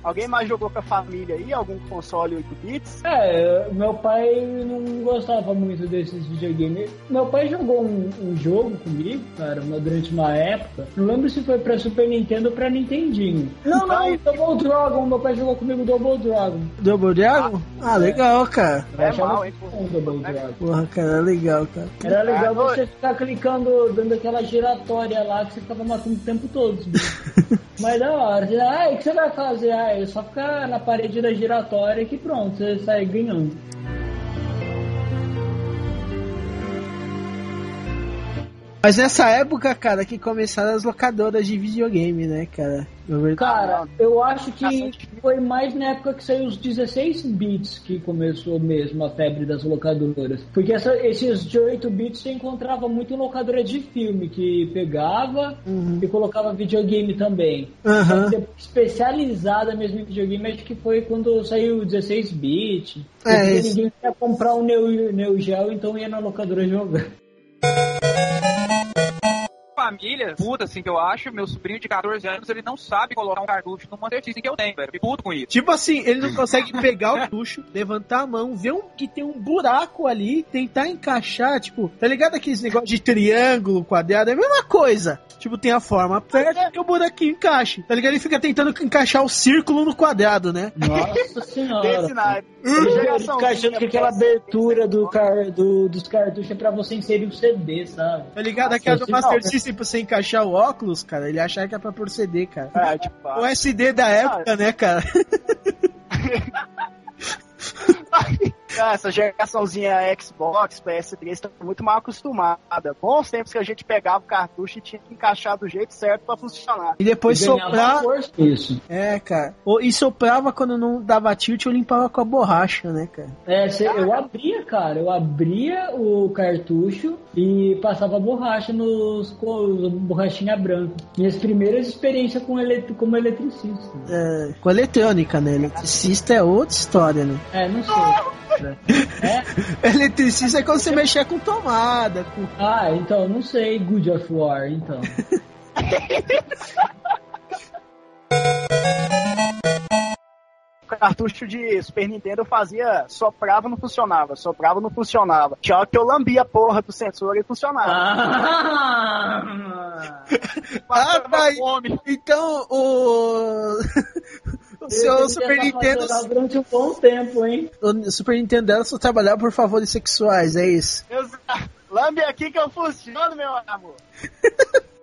Alguém mais jogou com a família aí? Algum console 8 bits? É, meu pai não gostava muito desses videogames. Meu pai jogou um, um jogo comigo, cara, uma- durante uma época. Não lembro se foi pra Super Nintendo ou pra Nintendinho. Não, não, Double Dragon. Meu pai jogou comigo Double Dragon. Double Dragon? Ah, legal, cara. É mal, hein, Double Dragon. Porra, cara, legal, cara. Era legal Ah, você ficar clicando, dando aquela giratória lá que você ficava matando o tempo todo. Mas da hora. Ah, o que você vai fazer? Ah, é só ficar na parede da giratória que pronto, você sai ganhando. Mas nessa época, cara, que começaram as locadoras de videogame, né, cara? Cara, eu acho que foi mais na época que saiu os 16 bits que começou mesmo a febre das locadoras. Porque essa- esses de 8 bits você encontrava muito em locadora de filme, que pegava Uhum. e colocava videogame também. Depois, Especializada mesmo em videogame, acho que foi quando saiu o 16 bit. É, ninguém queria comprar o Neo, Neo Geo, então ia na locadora jogar. Família, puta, assim, que eu acho, meu sobrinho de 14 anos, ele não sabe colocar um cartucho no Master System que eu tenho, velho. Fico puto com isso. Tipo assim, ele não consegue pegar o tucho, levantar a mão, ver um, que tem um buraco ali, tentar encaixar, tipo, tá ligado aqueles negócios de triângulo, quadrado? É a mesma coisa. Tipo, tem a forma aperta e o buraquinho encaixa. Tá ligado? Ele fica tentando encaixar o círculo no quadrado, né? Nossa senhora. Desse naipe. Ele Geração fica achando que aquela abertura do car, do, dos cartuchos é pra você inserir o CD, sabe? Tá ligado? Nossa, Aquela do esse Master não. System pra você encaixar o óculos, cara, ele achava que é pra proceder, cara. É, tipo, O SD da época, né, cara? Ah, essa geraçãozinha Xbox, PS3 tá muito mal acostumada. Bons tempos que a gente pegava o cartucho e tinha que encaixar do jeito certo pra funcionar. E depois E soprar. Isso. É, cara. Ou- E soprava quando não dava tilt, eu limpava com a borracha, né, cara? É, cê- eu abria, cara, eu abria o cartucho e passava borracha nos com borrachinha branca. Minhas primeiras experiências com elet como eletricista. É, com eletrônica, né? Eletricista é outra história, né? É, não sei. É? Eletricista é quando você mexer com tomada, com Ah, então, não sei, Good of War, então. O cartucho de Super Nintendo eu fazia, soprava não funcionava, soprava não funcionava. Tinha hora que eu lambia a porra do sensor e funcionava. Ah! Ah, fome. Então, o. o seu Eu Super Nintendo. durante um bom tempo, hein? O Super Nintendo dela só trabalhava por favores sexuais, é isso. Lambe aqui que eu funciono, meu amor.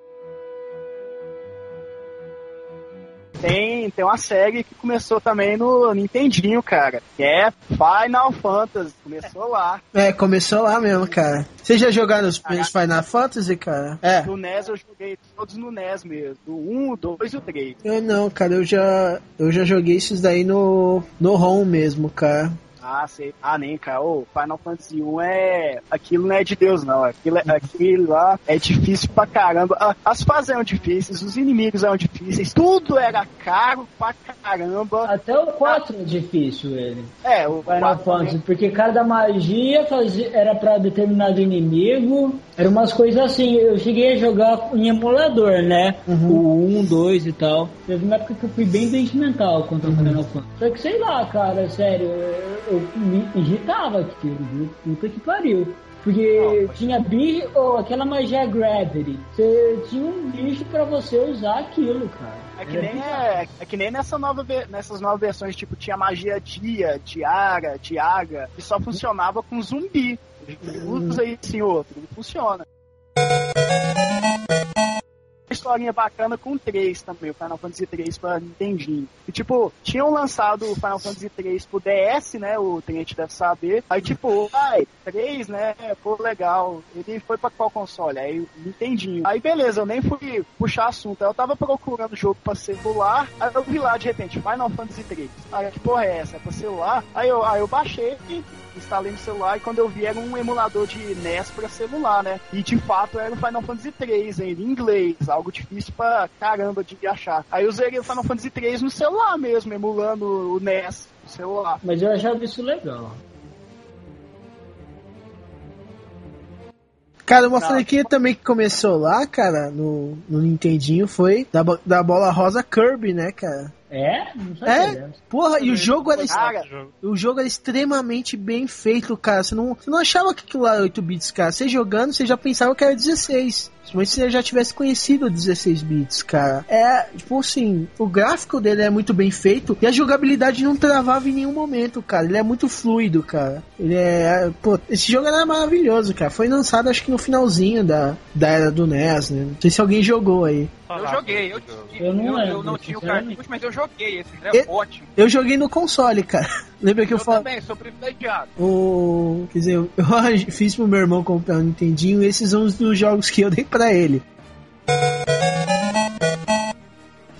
Tem, tem uma série que começou também no Nintendinho, cara. Que é Final Fantasy. Começou lá. É, começou lá mesmo, cara. Vocês já jogaram os primeiros Final Fantasy, cara? É. No NES eu joguei todos no NES mesmo. Do 1, o 2 e o 3. Eu não, cara, eu já. Eu já joguei esses daí no. no ROM mesmo, cara. Ah, sei. Ah, nem, cara. O Final Fantasy 1 é. Aquilo não é de Deus, não. Aquilo, é- aquilo lá é difícil pra caramba. As fases eram difíceis, os inimigos eram difíceis, tudo era caro pra caramba. Até o 4 é difícil ele. É, o Final Fantasy, porque cada magia fazia, era pra determinado inimigo, eram umas coisas assim. Eu cheguei a jogar em emulador, né? O 1, 2 e tal. Teve uma época que eu fui bem doente mental contra o Final Fantasy. Só que sei lá, cara, sério, eu, eu me irritava aquilo, viu? Puta que pariu. Porque tinha bicho, ou aquela magia Gravity. Você tinha um bicho pra você usar aquilo, cara. É que Era nem, é, é que nem nessa nova, nessas novas versões, tipo, tinha magia dia, tiara, tiaga, que só funcionava com zumbi. Usa isso em outro, não funciona. Historinha bacana com 3 também, o Final Fantasy 3 pra Nintendinho. E tipo, tinham lançado o Final Fantasy 3 pro DS, né? O Tenente deve saber. Aí tipo, ai, 3, né? Pô, legal. Ele foi pra qual console? Aí Nintendinho. Aí beleza, eu nem fui puxar assunto. Aí eu tava procurando jogo pra celular, aí eu vi lá de repente, Final Fantasy 3. Aí que porra é essa? É pra celular? Aí eu, aí eu baixei instalei no celular e quando eu vi era um emulador de NES pra celular, né? E de fato era o Final Fantasy 3 em inglês, algo difícil pra caramba de achar. Aí eu zerei o Final Fantasy 3 no celular mesmo, emulando o NES no celular. Mas eu achava isso legal. Cara, uma franquia também que começou lá, cara, no, no Nintendinho foi da, da bola rosa Kirby, né, cara? É? Não sabia É? Porra, e o jogo era. Cara, O jogo era extremamente bem feito, cara. Você não, você não achava que aquilo lá era 8 bits, cara. Você jogando, você já pensava que era 16. Principalmente se você já tivesse conhecido 16 bits, cara. É, tipo assim, o gráfico dele é muito bem feito e a jogabilidade não travava em nenhum momento, cara. Ele é muito fluido, cara. Ele é. Pô, esse jogo era maravilhoso, cara. Foi lançado acho que no finalzinho da, da era do NES, né? Não sei se alguém jogou aí. Eu joguei, eu, Eu não eu, lembro, eu não tinha o cartucho, mas eu joguei esse, ele é ótimo. Eu joguei no console, cara. Lembra que eu, Eu falei. também, sou privilegiado. O, quer dizer, eu fiz pro meu irmão comprar um Nintendinho e esses são os dos jogos que eu dei pra ele.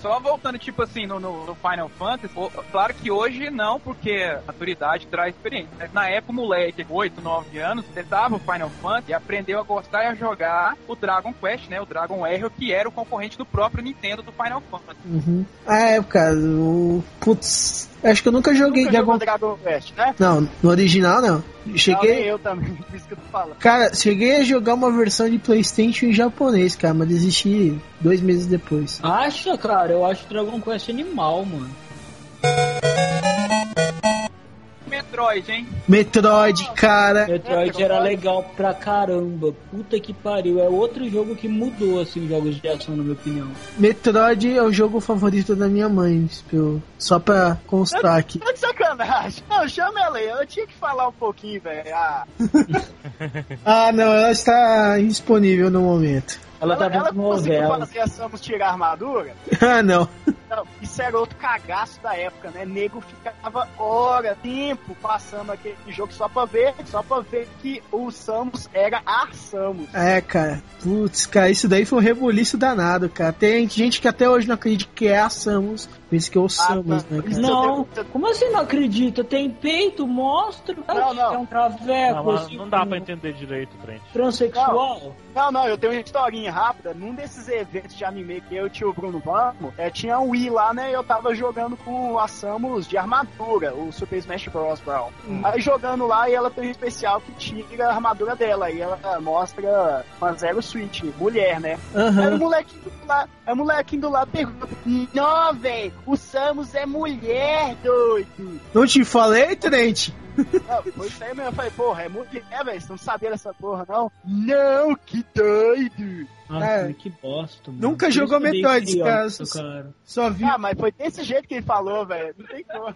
Só voltando, tipo assim, no, no- no Final Fantasy, o- claro que hoje não, porque a maturidade traz experiência. Mas na época, o moleque, 8, 9 anos, tentava o Final Fantasy e aprendeu a gostar e a jogar o Dragon Quest, né? O Dragon Arrow, que era o concorrente do próprio Nintendo do Final Fantasy. Uhum. Ah, é, cara, o. Putz, acho que eu nunca joguei nunca Dragon Dragon Quest, né? Não, no original não. Não, nem Cheguei. eu também, por isso que eu tô falando. Cara, cheguei a jogar uma versão de Playstation em japonês, cara, mas desisti dois meses depois. Acha, cara? Eu acho Dragon Quest animal, mano. Metroid, hein? Metroid, cara. Metroid era legal pra caramba. Puta que pariu. É outro jogo que mudou, assim, os jogos de ação, na minha opinião. Metroid é o jogo favorito da minha mãe, tipo, só pra constar aqui. Tá de sacanagem. Não, chama ela aí. Eu tinha que falar um pouquinho, velho. Ah, Ah, não, ela está indisponível no momento. Ela tá ela vendo conseguiu novela. fazer a Samus tirar a armadura? Ah, não. Não, isso era outro cagaço da época, né? Nego ficava hora, tempo passando aquele jogo só pra ver, só pra ver que o Samus era a Samus. É, cara. Putz, cara, isso daí foi um rebuliço danado, cara. Tem gente que até hoje não acredita que é a Samus. Pensa que é o Samus, tá. né, cara? Não, como assim não acredita? Tem peito, mostra. Não, não. É um traveco, Não, assim, não dá pra entender direito, frente. Transexual? Não, não, eu tenho uma historinha rápida. Num desses eventos de anime que eu e o tio Bruno vamos, é, tinha um Wii lá, né? E eu tava jogando com a Samus de armadura, o Super Smash Bros. Brown. Aí jogando lá e ela tem um especial que tira a armadura dela. E ela mostra uma Zero Switch, mulher, né? Aí o molequinho do aí o molequinho do lado pergunta: Não, velho, o Samus é mulher, doido. Não te falei, Trent? Não, foi isso aí mesmo. Eu falei, porra, é mulher, velho. Você não sabia dessa porra, não? Não, que doido. Nossa, É. que bosta, mano. Nunca jogou Metroid, cara. cara. Só vi. Ah, mas foi desse jeito que ele falou, velho. Não tem como.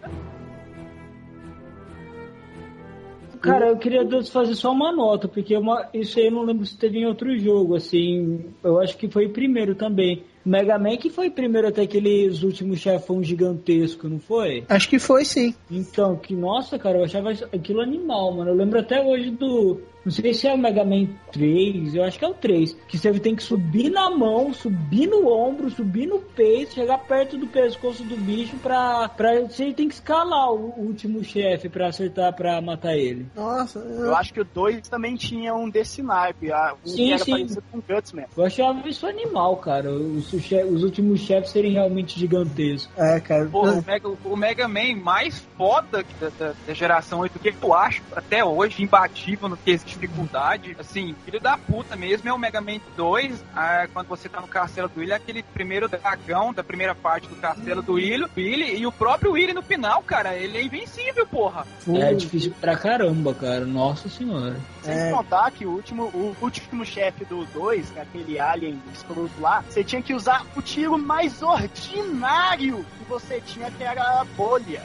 Cara, eu queria fazer só uma nota, porque uma- isso aí eu não lembro se teve em outro jogo, assim. Eu acho que foi o primeiro também. Mega Man que foi primeiro até aqueles últimos chefão gigantesco, não foi? Acho que foi sim. Então, que nossa, cara, eu achava aquilo animal, mano. Eu lembro até hoje do. Não sei se é o Mega Man 3, eu acho que é o 3. Que você tem que subir na mão, subir no ombro, subir no peito, chegar perto do pescoço do bicho pra. pra você tem que escalar o último chefe pra acertar pra matar ele. Nossa, Eu acho que o 2 também tinha um desse naipe. Um Sim, que era sim. parecido com o Gutsman. Eu achava isso animal, cara. Os, os últimos chefes serem realmente gigantescos. é, cara. Porra, o Mega, o Mega Man mais foda da, da- da geração 8, que eu acho até hoje imbatível no que existe dificuldade, assim, filho da puta mesmo, é o Mega Man 2, ah, quando você tá no castelo do Willy, aquele primeiro dragão da primeira parte do castelo do Willy, Willy e o próprio Willy no final, cara, ele é invencível, porra. É difícil pra caramba, cara. Nossa senhora. Sem É. contar que o último, o último chefe do 2, que é aquele alien escroto lá, você tinha que usar o tiro mais ordinário que você tinha, que era a bolha.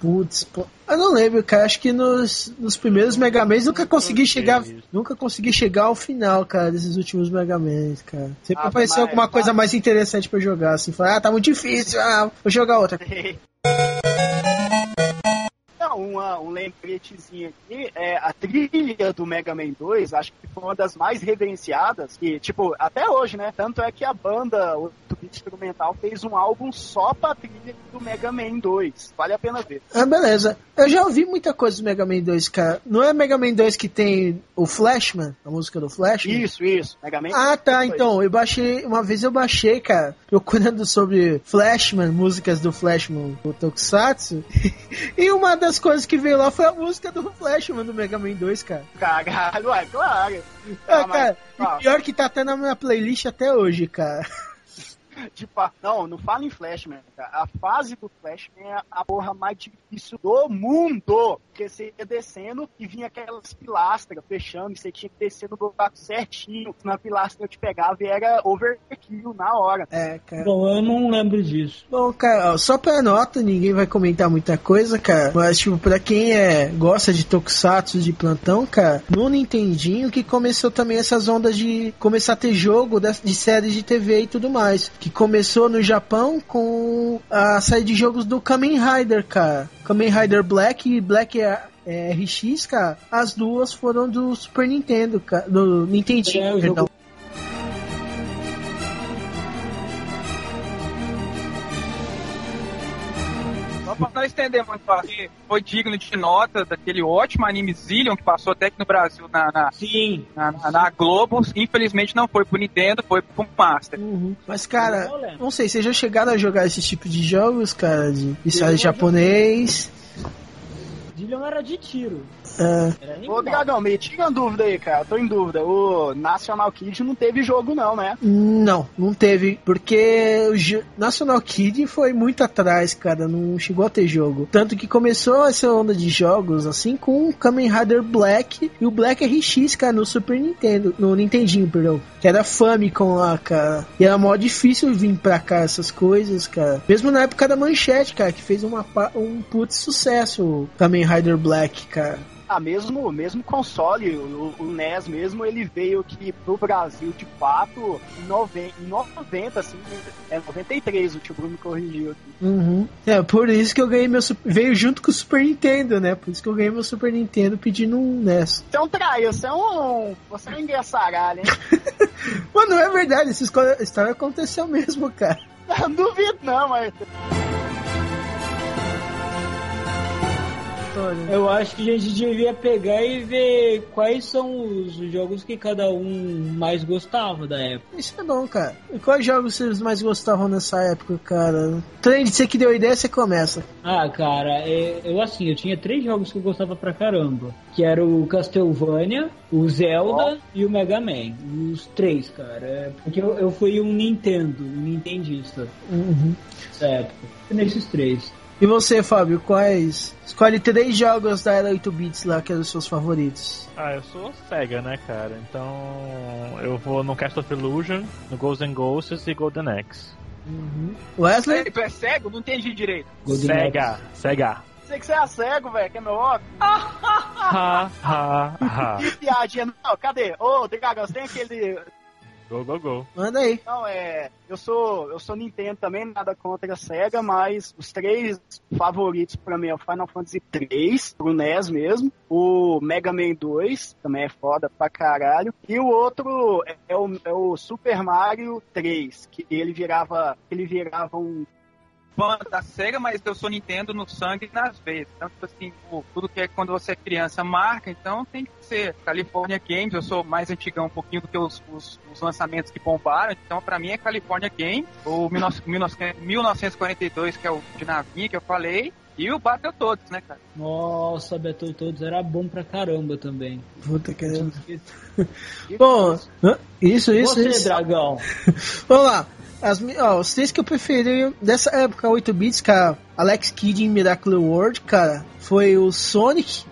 Putz, pô. Eu não lembro, cara. Acho que nos, nos primeiros Mega Mans nunca consegui chegar. Nunca consegui chegar ao final, cara, desses últimos Mega Mans, cara. Sempre Ah, apareceu mas- alguma coisa mais interessante pra jogar, assim. Falar, ah, tá muito difícil, ah, vou jogar outra. Uma, um lembretezinho aqui, é a trilha do Mega Man 2, acho que foi uma das mais reverenciadas, e, tipo, até hoje, né? Tanto é que a banda, Instrumental, fez um álbum só pra trilha do Mega Man 2. Vale a pena ver. Ah, beleza. Eu já ouvi muita coisa do Mega Man 2, cara. Não é Mega Man 2 que tem o Flashman, a música do Flashman? Isso, isso. Mega Man Ah, tá. Então, eu baixei. Uma vez eu baixei, cara, procurando sobre Flashman, músicas do Flashman, o Tokusatsu. e uma das coisas que veio lá foi a música do Flashman do Mega Man 2, cara. Caralho, é claro. Ah, Ah, mas- cara, ah. e pior que tá até na minha playlist até hoje, cara. de pa- Não, não fala em Flashman, cara. A fase do Flashman é a porra mais difícil do mundo. Porque você ia descendo e vinha aquelas pilastras fechando e você tinha que descer no buraco certinho. Na pilastra eu te pegava e era overkill na hora. É, cara. Bom, eu não lembro disso. Bom, cara, ó, só pra nota, ninguém vai comentar muita coisa, cara. Mas, tipo, pra quem é, gosta de tokusatsu de plantão, cara, no Nintendinho que começou também essas ondas de começar a ter jogo de séries de TV e tudo mais. Que começou no Japão com a série de jogos do Kamen Rider, cara. Kamen Rider Black e Black RX, cara. As duas foram do Super Nintendo, cara. Do Nintendinho, É, perdão. Só pra não estender muito aqui, foi digno de nota daquele ótimo anime Zillion que passou até aqui no Brasil na, na, Sim. na, na- na Globo. Infelizmente não foi pro Nintendo, foi pro Master. Uhum. Mas, cara, lembro. não sei, vocês já chegaram a jogar esse tipo de jogos, cara? De já japonês? Dillion era de tiro. É, Era Ô. Dragão, me tira uma dúvida aí, cara. Eu tô em dúvida. O National Kid não teve jogo, não, né? não, não teve, porque o National Kid foi muito atrás, cara, não chegou a ter jogo. Tanto que começou essa onda de jogos, assim, com o Kamen Rider Black e o Black RX, cara, no Super Nintendo, no Nintendinho, perdão, que era Famicom lá, cara. E era mó difícil vir pra cá essas coisas, cara. Mesmo na época da Manchete, cara, que fez uma, um putz sucesso o Kamen Rider Black, cara. Ah, mesmo, mesmo console, o, o NES mesmo, ele veio aqui pro Brasil de fato em 90, em 90 assim, é 93, o tio Bruno me corrigiu aqui. Uhum. É, por isso que eu ganhei meu. Veio junto com o Super Nintendo, né? Por isso que eu ganhei meu Super Nintendo pedindo um NES. Você é um traia, você é um. Você é um engraçaralho, hein? Mano, não é verdade, essa história aconteceu mesmo, cara. Não duvido não, mas. Eu acho que a gente devia pegar e ver quais são os jogos que cada um mais gostava da época. Isso é bom, cara. E quais jogos vocês mais gostavam nessa época, cara? Trend, você que deu ideia, você começa. Ah, cara, é- eu assim, eu tinha três jogos que eu gostava pra caramba. Que era o Castlevania, o Zelda e o Mega Man. Os três, cara. É, porque eu, eu fui um Nintendo, um Nintendista Uhum. nessa época. Nesses três. E você, Fábio, quais? Escolhe três jogos da era 8 bits lá que eram os seus favoritos. Ah, eu sou cega, né, cara? Então eu vou no Cast of Illusion, no Ghosts and Ghosts e Golden Axe. Wesley? Ei, tu é cego? Não entendi direito. Golden Cega, Axe. cega. Sei que você é cego, velho, que é meu óbvio. Ha, ha, ha. Que piadinha. Não, cadê? Ô, Dragão, você tem aquele. Go, go, go. Manda aí. Não, é. Eu sou. Eu sou Nintendo também, nada contra a SEGA, mas os três favoritos pra mim é o Final Fantasy 3, pro NES mesmo. O Mega Man 2, também é foda pra caralho. E o outro é, é o, é o Super Mario 3, que ele virava. Ele virava um. Fã da SEGA, mas eu sou Nintendo no sangue e nas veias. Então, tipo assim, tudo que é quando você é criança marca, então tem que ser California Games. Eu sou mais antigão um pouquinho do que os, os- os lançamentos que bombaram. Então, pra mim é California Game. O 19- 19- 1942, que é o de navinha que eu falei. E o Battletoads, né, cara? Nossa, Battletoads era bom pra caramba também. Puta que Bom, isso, isso, Você, isso. dragão. Vamos lá. As, ó, os três que eu preferi dessa época 8 bits, cara, Alex Kidd em Miracle World, cara, foi o Sonic,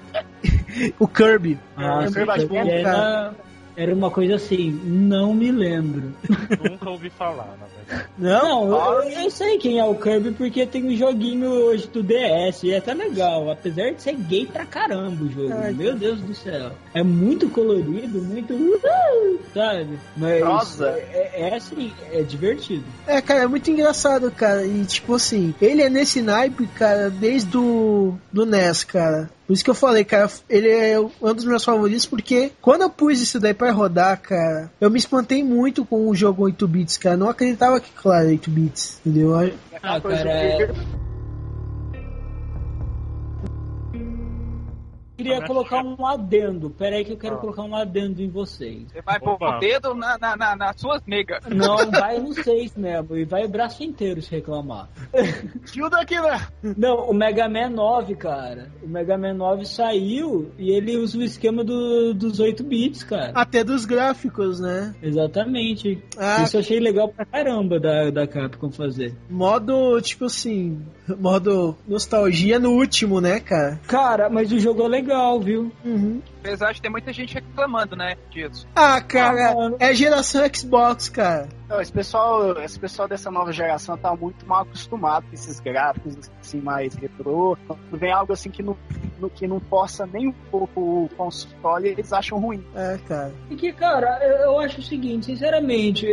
o Kirby. Bom, cara. era, era uma coisa assim, não me lembro. Nunca ouvi falar, na verdade. Não? Não, eu, eu sei quem é o Kirby porque tem um joguinho hoje do DS e é até legal, apesar de ser gay pra caramba o jogo. Ai, Meu Deus do céu. É muito colorido, muito. Sabe? Mas Rosa. é, é assim, é divertido. É, cara, é muito engraçado, cara. E tipo assim, ele é nesse naipe, cara, desde o do NES, cara. Por isso que eu falei, cara, ele é um dos meus favoritos, porque quando eu pus isso daí pra rodar, cara, eu me espantei muito com o jogo 8 bits, cara. Não acreditava claro, 8 bits, entendeu? Ah, coisa cara, queria colocar um adendo. Pera aí que eu quero Ah. colocar um adendo em vocês. Você vai pôr o dedo na, na, na, nas suas negas. Não, vai no 6 mesmo. E vai o braço inteiro se reclamar. Tio daqui, né? Não, o Mega Man 9, cara. O Mega Man 9 saiu e ele usa o esquema do- dos 8 bits, cara. Até dos gráficos, né? Exatamente. Ah, Isso eu achei legal pra caramba da, da Capcom fazer. modo, tipo assim, modo nostalgia no último, né, cara? Cara, mas o jogo é legal, viu? Uhum. Apesar de ter muita gente reclamando, né, disso. Ah, cara, Ah, é geração Xbox, cara. Não, esse pessoal, esse pessoal dessa nova geração tá muito mal acostumado com esses gráficos assim mais retrô. Quando vem algo assim que não, no- que não força nem um pouco o console, eles acham ruim. É, cara. E que, cara, eu, eu acho o seguinte, sinceramente,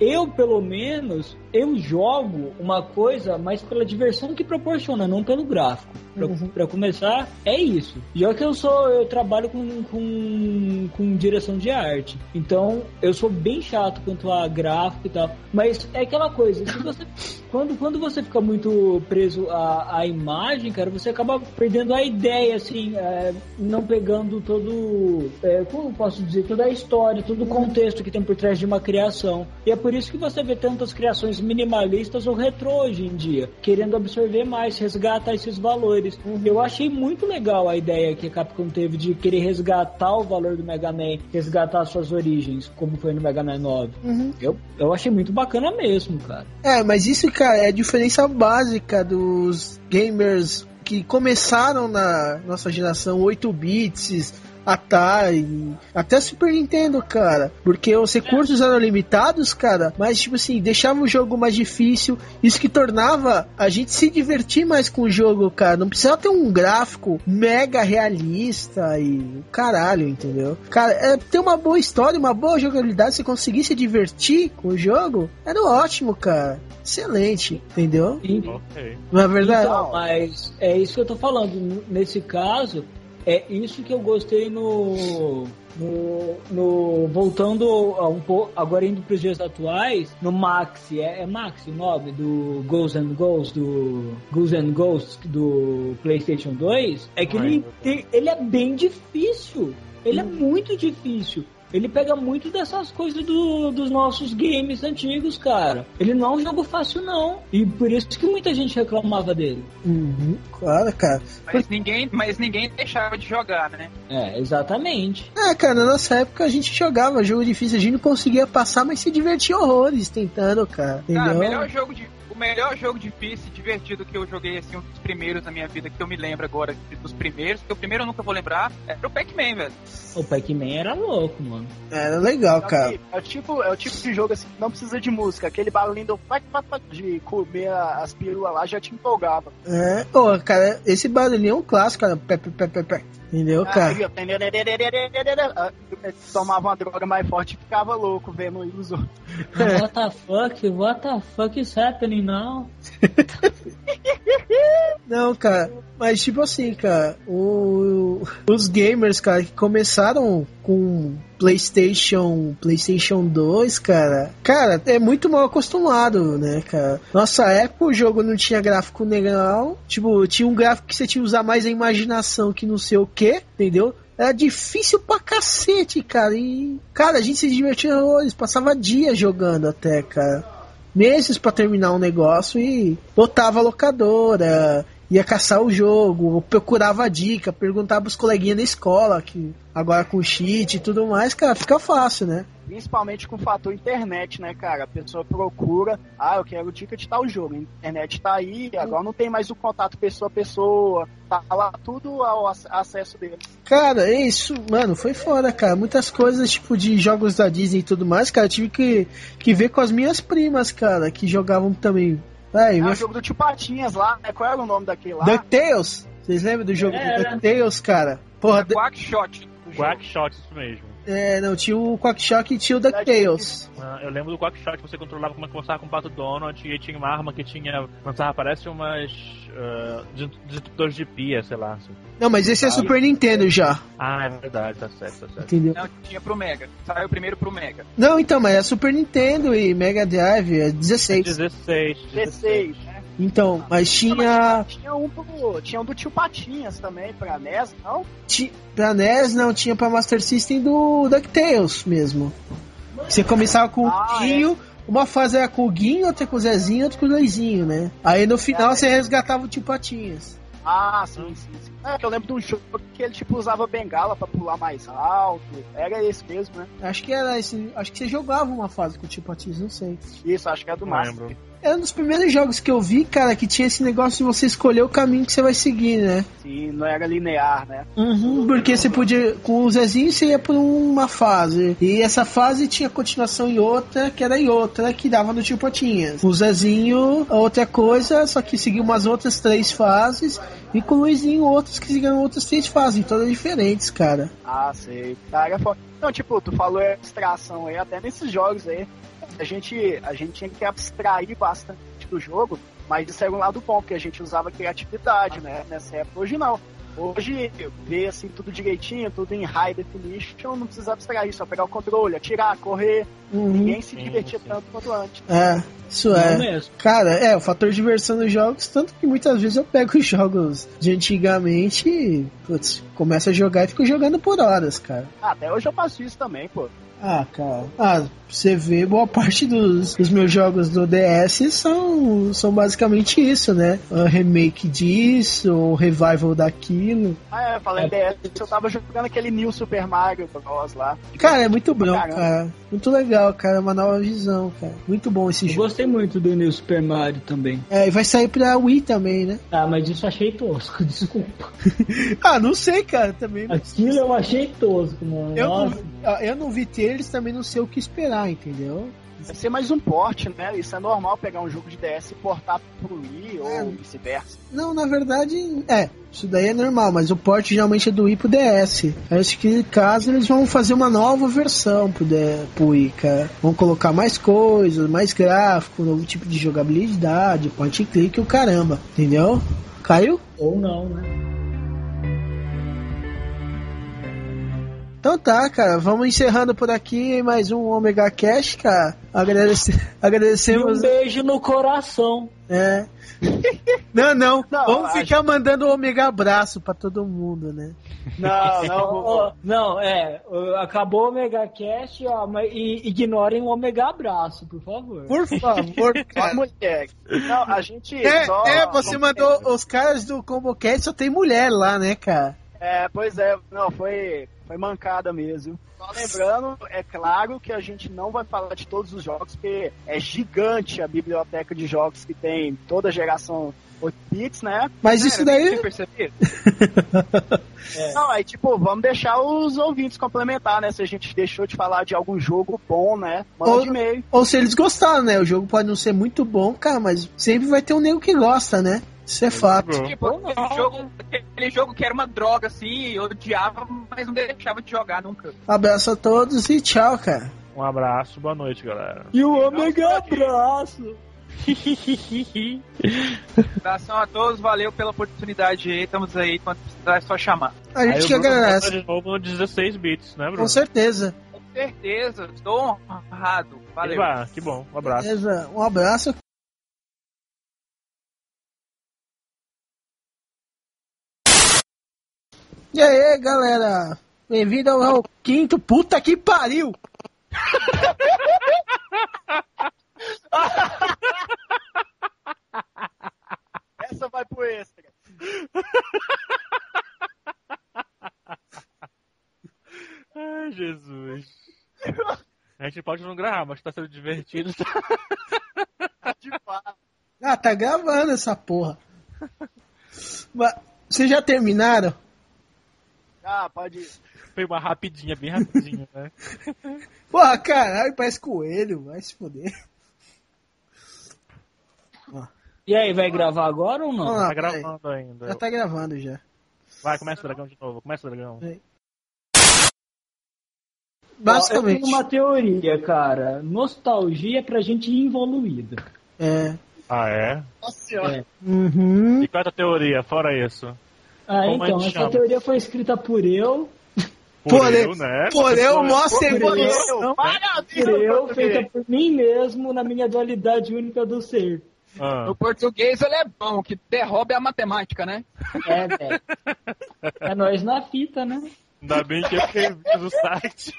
eu pelo menos, eu jogo uma coisa mais pela diversão que proporciona, não pelo gráfico. Pra, Uhum. pra começar, é isso. Já que eu sou, eu trabalho com, com, com direção de arte. Então, eu sou bem chato quanto a gráfico e tal. Mas é aquela coisa, você, quando, quando você fica muito preso à, à imagem, cara, você acaba perdendo a ideia, assim, é, não pegando todo. É, como posso dizer? Toda a história, todo o contexto que tem por trás de uma criação. E é por isso que você vê tantas criações minimalistas ou retrô hoje em dia, querendo absorver mais, resgatar esses valores. Eu achei muito legal a ideia que a Capcom teve de querer resgatar o valor do Mega Man, resgatar suas origens, como foi no Mega Man 9. Uhum. Eu, eu achei muito bacana mesmo, cara. É, mas isso, cara, é a diferença básica dos gamers que começaram na nossa geração 8 bits, Atari, até Super Nintendo, cara. Porque os recursos eram limitados, cara, mas tipo assim, deixava o jogo mais difícil, isso que tornava a gente se divertir mais com o jogo, cara. Não precisava ter um gráfico mega realista e caralho, entendeu? Cara, é, ter uma boa história, uma boa jogabilidade, se conseguir se divertir com o jogo, era ótimo, cara. Excelente, entendeu? E- Ok. Não é verdade? Então, mas é isso que eu tô falando. Nesse caso, é isso que eu gostei no. No, no- voltando a um pouco, agora indo para os dias atuais, no Maxi, é, é Maxi o nome do Ghosts and Ghosts, do Ghosts and Ghosts do PlayStation 2, é que Ai, ele, ele é bem difícil. Ele é muito difícil. Ele pega muito dessas coisas do- dos nossos games antigos, cara. Ele não é um jogo fácil, não. E por isso que muita gente reclamava dele. Uhum, claro, cara. Mas ninguém, mas ninguém deixava de jogar, né? É, exatamente. É, cara, na nossa época a gente jogava jogo difícil, a gente não conseguia passar, mas se divertia horrores tentando, cara. Entendeu? Cara, o melhor jogo de. O melhor jogo difícil e divertido que eu joguei, assim, um dos primeiros na minha vida, que eu me lembro agora, dos primeiros, que o primeiro eu nunca vou lembrar, era o Pac-Man, velho. O Pac-Man era louco, mano. Era legal, cara. É o, tipo, é o tipo de jogo assim que não precisa de música. Aquele barulhinho do pac, pac, pac, de comer as pílulas lá já te empolgava. É, pô, cara, esse barulhinho é um clássico, cara. Pé, pé, pé. Entendeu, cara? Aí, eu- tomava uma droga mais forte e ficava louco vendo os outros. É. What the fuck? What the fuck is happening now? Não, cara, mas tipo assim, cara, o- os gamers, cara, que começaram com PlayStation, PlayStation 2, cara, cara, é muito mal acostumado, né, cara? Nossa época o jogo não tinha gráfico legal, tipo, tinha um gráfico que você tinha que usar mais a imaginação que não sei o que, entendeu? Era difícil pra cacete, cara. E, cara, a gente se divertia horrores, passava dias jogando até, cara meses pra terminar um negócio e botava a locadora, ia caçar o jogo, procurava dica, perguntava pros coleguinhas na escola, que agora com cheat e tudo mais, cara, fica fácil, né? Principalmente com o fator internet, né, cara? A pessoa procura, ah, eu quero dica de tal jogo. A internet tá aí, agora não tem mais o contato pessoa a pessoa, tá lá tudo ao ac- acesso dele. Cara, é isso, mano, foi fora, cara. Muitas coisas, tipo, de jogos da Disney e tudo mais, cara, eu tive que, que ver com as minhas primas, cara, que jogavam também. Aí, É o jogo do Tio Patinhas lá, né? Qual era o nome daquele lá? DuckTales? Vocês lembram do jogo Era. do DuckTales, cara? Porra, du- Quackshot. Quackshot, isso mesmo. É, não, tinha o Quackshok e tinha o DuckTales. Ah, eu lembro do Quackshot, você controlava como é que começava com o Pato Donald e tinha uma arma que tinha. Lançava, parece umas. Uh, detectores de pia, sei lá. assim. Não, mas esse é Super Nintendo já, Ah, é verdade, tá certo, tá certo. entendeu? Não, tinha pro Mega. Saiu primeiro pro Mega. Não, então, mas é Super Nintendo e Mega Drive, é 16. 16. 16, né? Então, mas tinha. Tinha um, pro, tinha um do tio Patinhas também pra NES, não? ti- Pra NES não, tinha pra Master System do DuckTales mesmo. Você começava com o Ah, Guinho, uma fase era com o Guinho, outra com o Zezinho, outra com o Luizinho, né? Aí no final É. você resgatava o tio Patinhas. Ah, sim, sim, sim. É que eu lembro de um jogo que ele tipo usava bengala pra pular mais alto. Era esse mesmo, né? Acho que era esse. Acho que você jogava uma fase com o tio Patinhas, não sei. Isso, acho que é do Não Master. lembro. Era um dos primeiros jogos que eu vi, cara, que tinha esse negócio de você escolher o caminho que você vai seguir, né? Sim, não era linear, né? Uhum, porque você podia. Com o Zezinho você ia por uma fase. E essa fase tinha continuação em outra, que era em outra, que dava no tio Potinhas. O Zezinho, outra coisa, só que seguia umas outras três fases. E com o Luizinho, outros que seguiam outras três fases, todas diferentes, cara. Ah, sei. Tá, era foda. Não, tipo, tu falou abstração aí, até nesses jogos aí. A gente, a gente tinha que abstrair bastante do jogo, mas isso era um lado bom, porque a gente usava criatividade, né? Nessa época. Hoje não. Hoje, ver assim tudo direitinho, tudo em high definition, não precisa abstrair, só pegar o controle, atirar, correr. Uhum. Ninguém se divertia sim. tanto quanto antes. É, isso é. mesmo. Cara, é, o fator diversão nos jogos, tanto que muitas vezes eu pego os jogos de antigamente e, putz, começo a jogar e fico jogando por horas, cara. Ah, até hoje eu faço isso também, pô. Ah, cara. Ah, você vê, boa parte dos, dos meus jogos do DS são, são basicamente isso, né? Um remake disso, um revival daquilo. Ah, é, falando É. DS, eu tava jogando aquele New Super Mario Bros. lá. Cara, é muito bom, Caramba. cara. Muito legal, cara. É uma nova visão, cara. Muito bom esse Eu jogo. gostei muito do New Super Mario também. É, e vai sair pra Wii também, né? Ah, mas isso eu achei tosco, desculpa. Ah, não sei, cara, também. Aquilo eu achei tosco, mano. Eu não, Nossa. ah, eu não vi eles também não sei o que esperar, entendeu? Vai ser mais um porte, né? Isso é normal pegar um jogo de DS e portar pro Wii É. ou vice-versa. Não, na verdade, é. Isso daí é normal, mas o port geralmente é do Wii pro DS. Aí acho que caso eles vão fazer uma nova versão pro, D, pro Wii, cara. Vão colocar mais coisas, mais gráfico, novo tipo de jogabilidade, point and click e o caramba, entendeu? Caiu? Ou não, né? Então tá, cara, vamos encerrando por aqui mais um Omega Cash, cara. Agradece, E um agradecemos. beijo no coração. É. Não, não, Não, vamos acho- ficar mandando o Omega abraço pra todo mundo, né? Não, não, não, é, acabou o Omega Cast, ó, mas, e ignorem o Omega Abraço, por favor. Por favor, cara. mulher. Não, a gente É, só... é, você mandou os caras do ComboCast, só tem mulher lá, né, cara? É, pois é, não, foi, foi mancada mesmo. Só lembrando, é claro que a gente não vai falar de todos os jogos, porque é gigante a biblioteca de jogos que tem toda a geração 8 bits, né? Mas isso daí. perceber? Não, aí tipo, vamos deixar os ouvintes complementar, né? Se a gente deixou de falar de algum jogo bom, né? Manda Ou- de e-mail. Ou se eles gostaram, né? O jogo pode não ser muito bom, cara, mas sempre vai ter um nego que gosta, né? Isso é fato. Tipo, aquele jogo, aquele jogo que era uma droga, assim, eu odiava, mas não deixava de jogar nunca. Abraço a todos e tchau, cara. Um abraço, boa noite, galera. E o Omega Abraço. Abração a todos, valeu pela oportunidade aí, estamos aí, quando precisar é só chamar. A gente Aí que Bruno agradece. de novo no 16 bits, né, Bruno? Com certeza. Com certeza, estou honrado, valeu. Eba, que bom, um abraço. Beleza. Um abraço. E aí, galera? Bem-vindo ao, ao quinto. Puta que pariu! Essa vai pro extra. Ai, Jesus. A gente pode não gravar, mas tá sendo divertido. De fato. Ah, tá gravando essa porra. Vocês já terminaram? Ah, pode. Foi uma rapidinha, bem rapidinha, né? Porra, caralho, parece coelho. Vai se foder. E aí, vai gravar agora ou não? Lá, Tá gravando ainda. Já tá gravando já. Vai, começa o dragão de novo, começa o dragão. Ó, Eu Basicamente. tenho uma teoria, cara. Nostalgia é pra gente evoluída. É. Ah, é? Nossa senhora. Uhum. E qual é a teoria, fora isso? Ah, Como então, essa chama? teoria foi escrita por eu, Por Porém- eu, né? A Por eu. evolução. Parabéns, por eu, feita por mim mesmo na minha dualidade única do ser. Ah. No português ele é bom, que derroba é a matemática, né? É, velho. É nós na fita, né? Ainda bem que eu fiquei no site.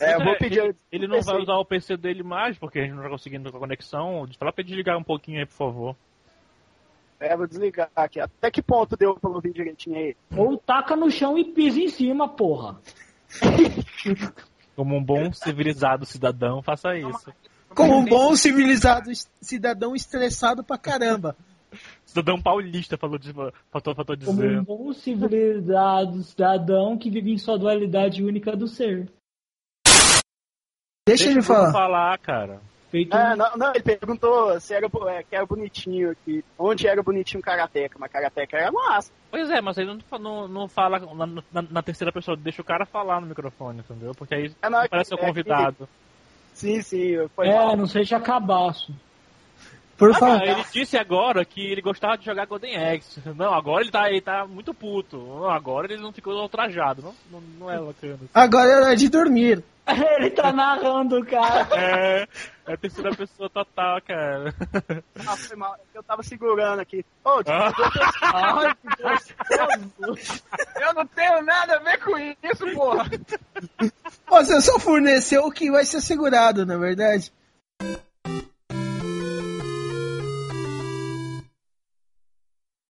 É, eu vou pedir. Ele, ele não vai usar o PC dele mais, porque a gente não tá conseguindo com a conexão. Fala pra ele desligar um pouquinho aí, por favor. É, vou desligar aqui. Até que ponto deu pra ouvir direitinho aí? Ou taca no chão e pisa em cima, porra. Como um bom civilizado cidadão, faça isso. Como um bom civilizado cidadão estressado pra caramba. Cidadão paulista, falou, de, faltou, faltou Como um dizer. bom civilizado cidadão que vive em sua dualidade única do ser. Deixa, ele o Bruno falar. falar, cara. Feito É, não, não, ele perguntou se era, é, que era bonitinho aqui. Onde era bonitinho o Karateka, mas Karateka era massa. Pois é, mas ele não, não, não fala na, na- na terceira pessoa, deixa o cara falar no microfone, entendeu? Porque aí É, não, parece o é convidado. Sim, sim, foi É, mal. não seja cabaço. Por Ah, favor. não, ele disse agora que ele gostava de jogar Golden Axe. Não, agora ele tá, ele tá muito puto. Agora ele não ficou ultrajado. Não, não, não é bacana. Agora é hora de dormir. Ele tá narrando, cara. É, é a terceira pessoa total, cara. Ah, foi mal. Eu tava segurando aqui. Ô, Ah. Ai, que gostoso. Eu não tenho nada a ver com isso, porra. Você só forneceu o que vai ser segurado, na verdade.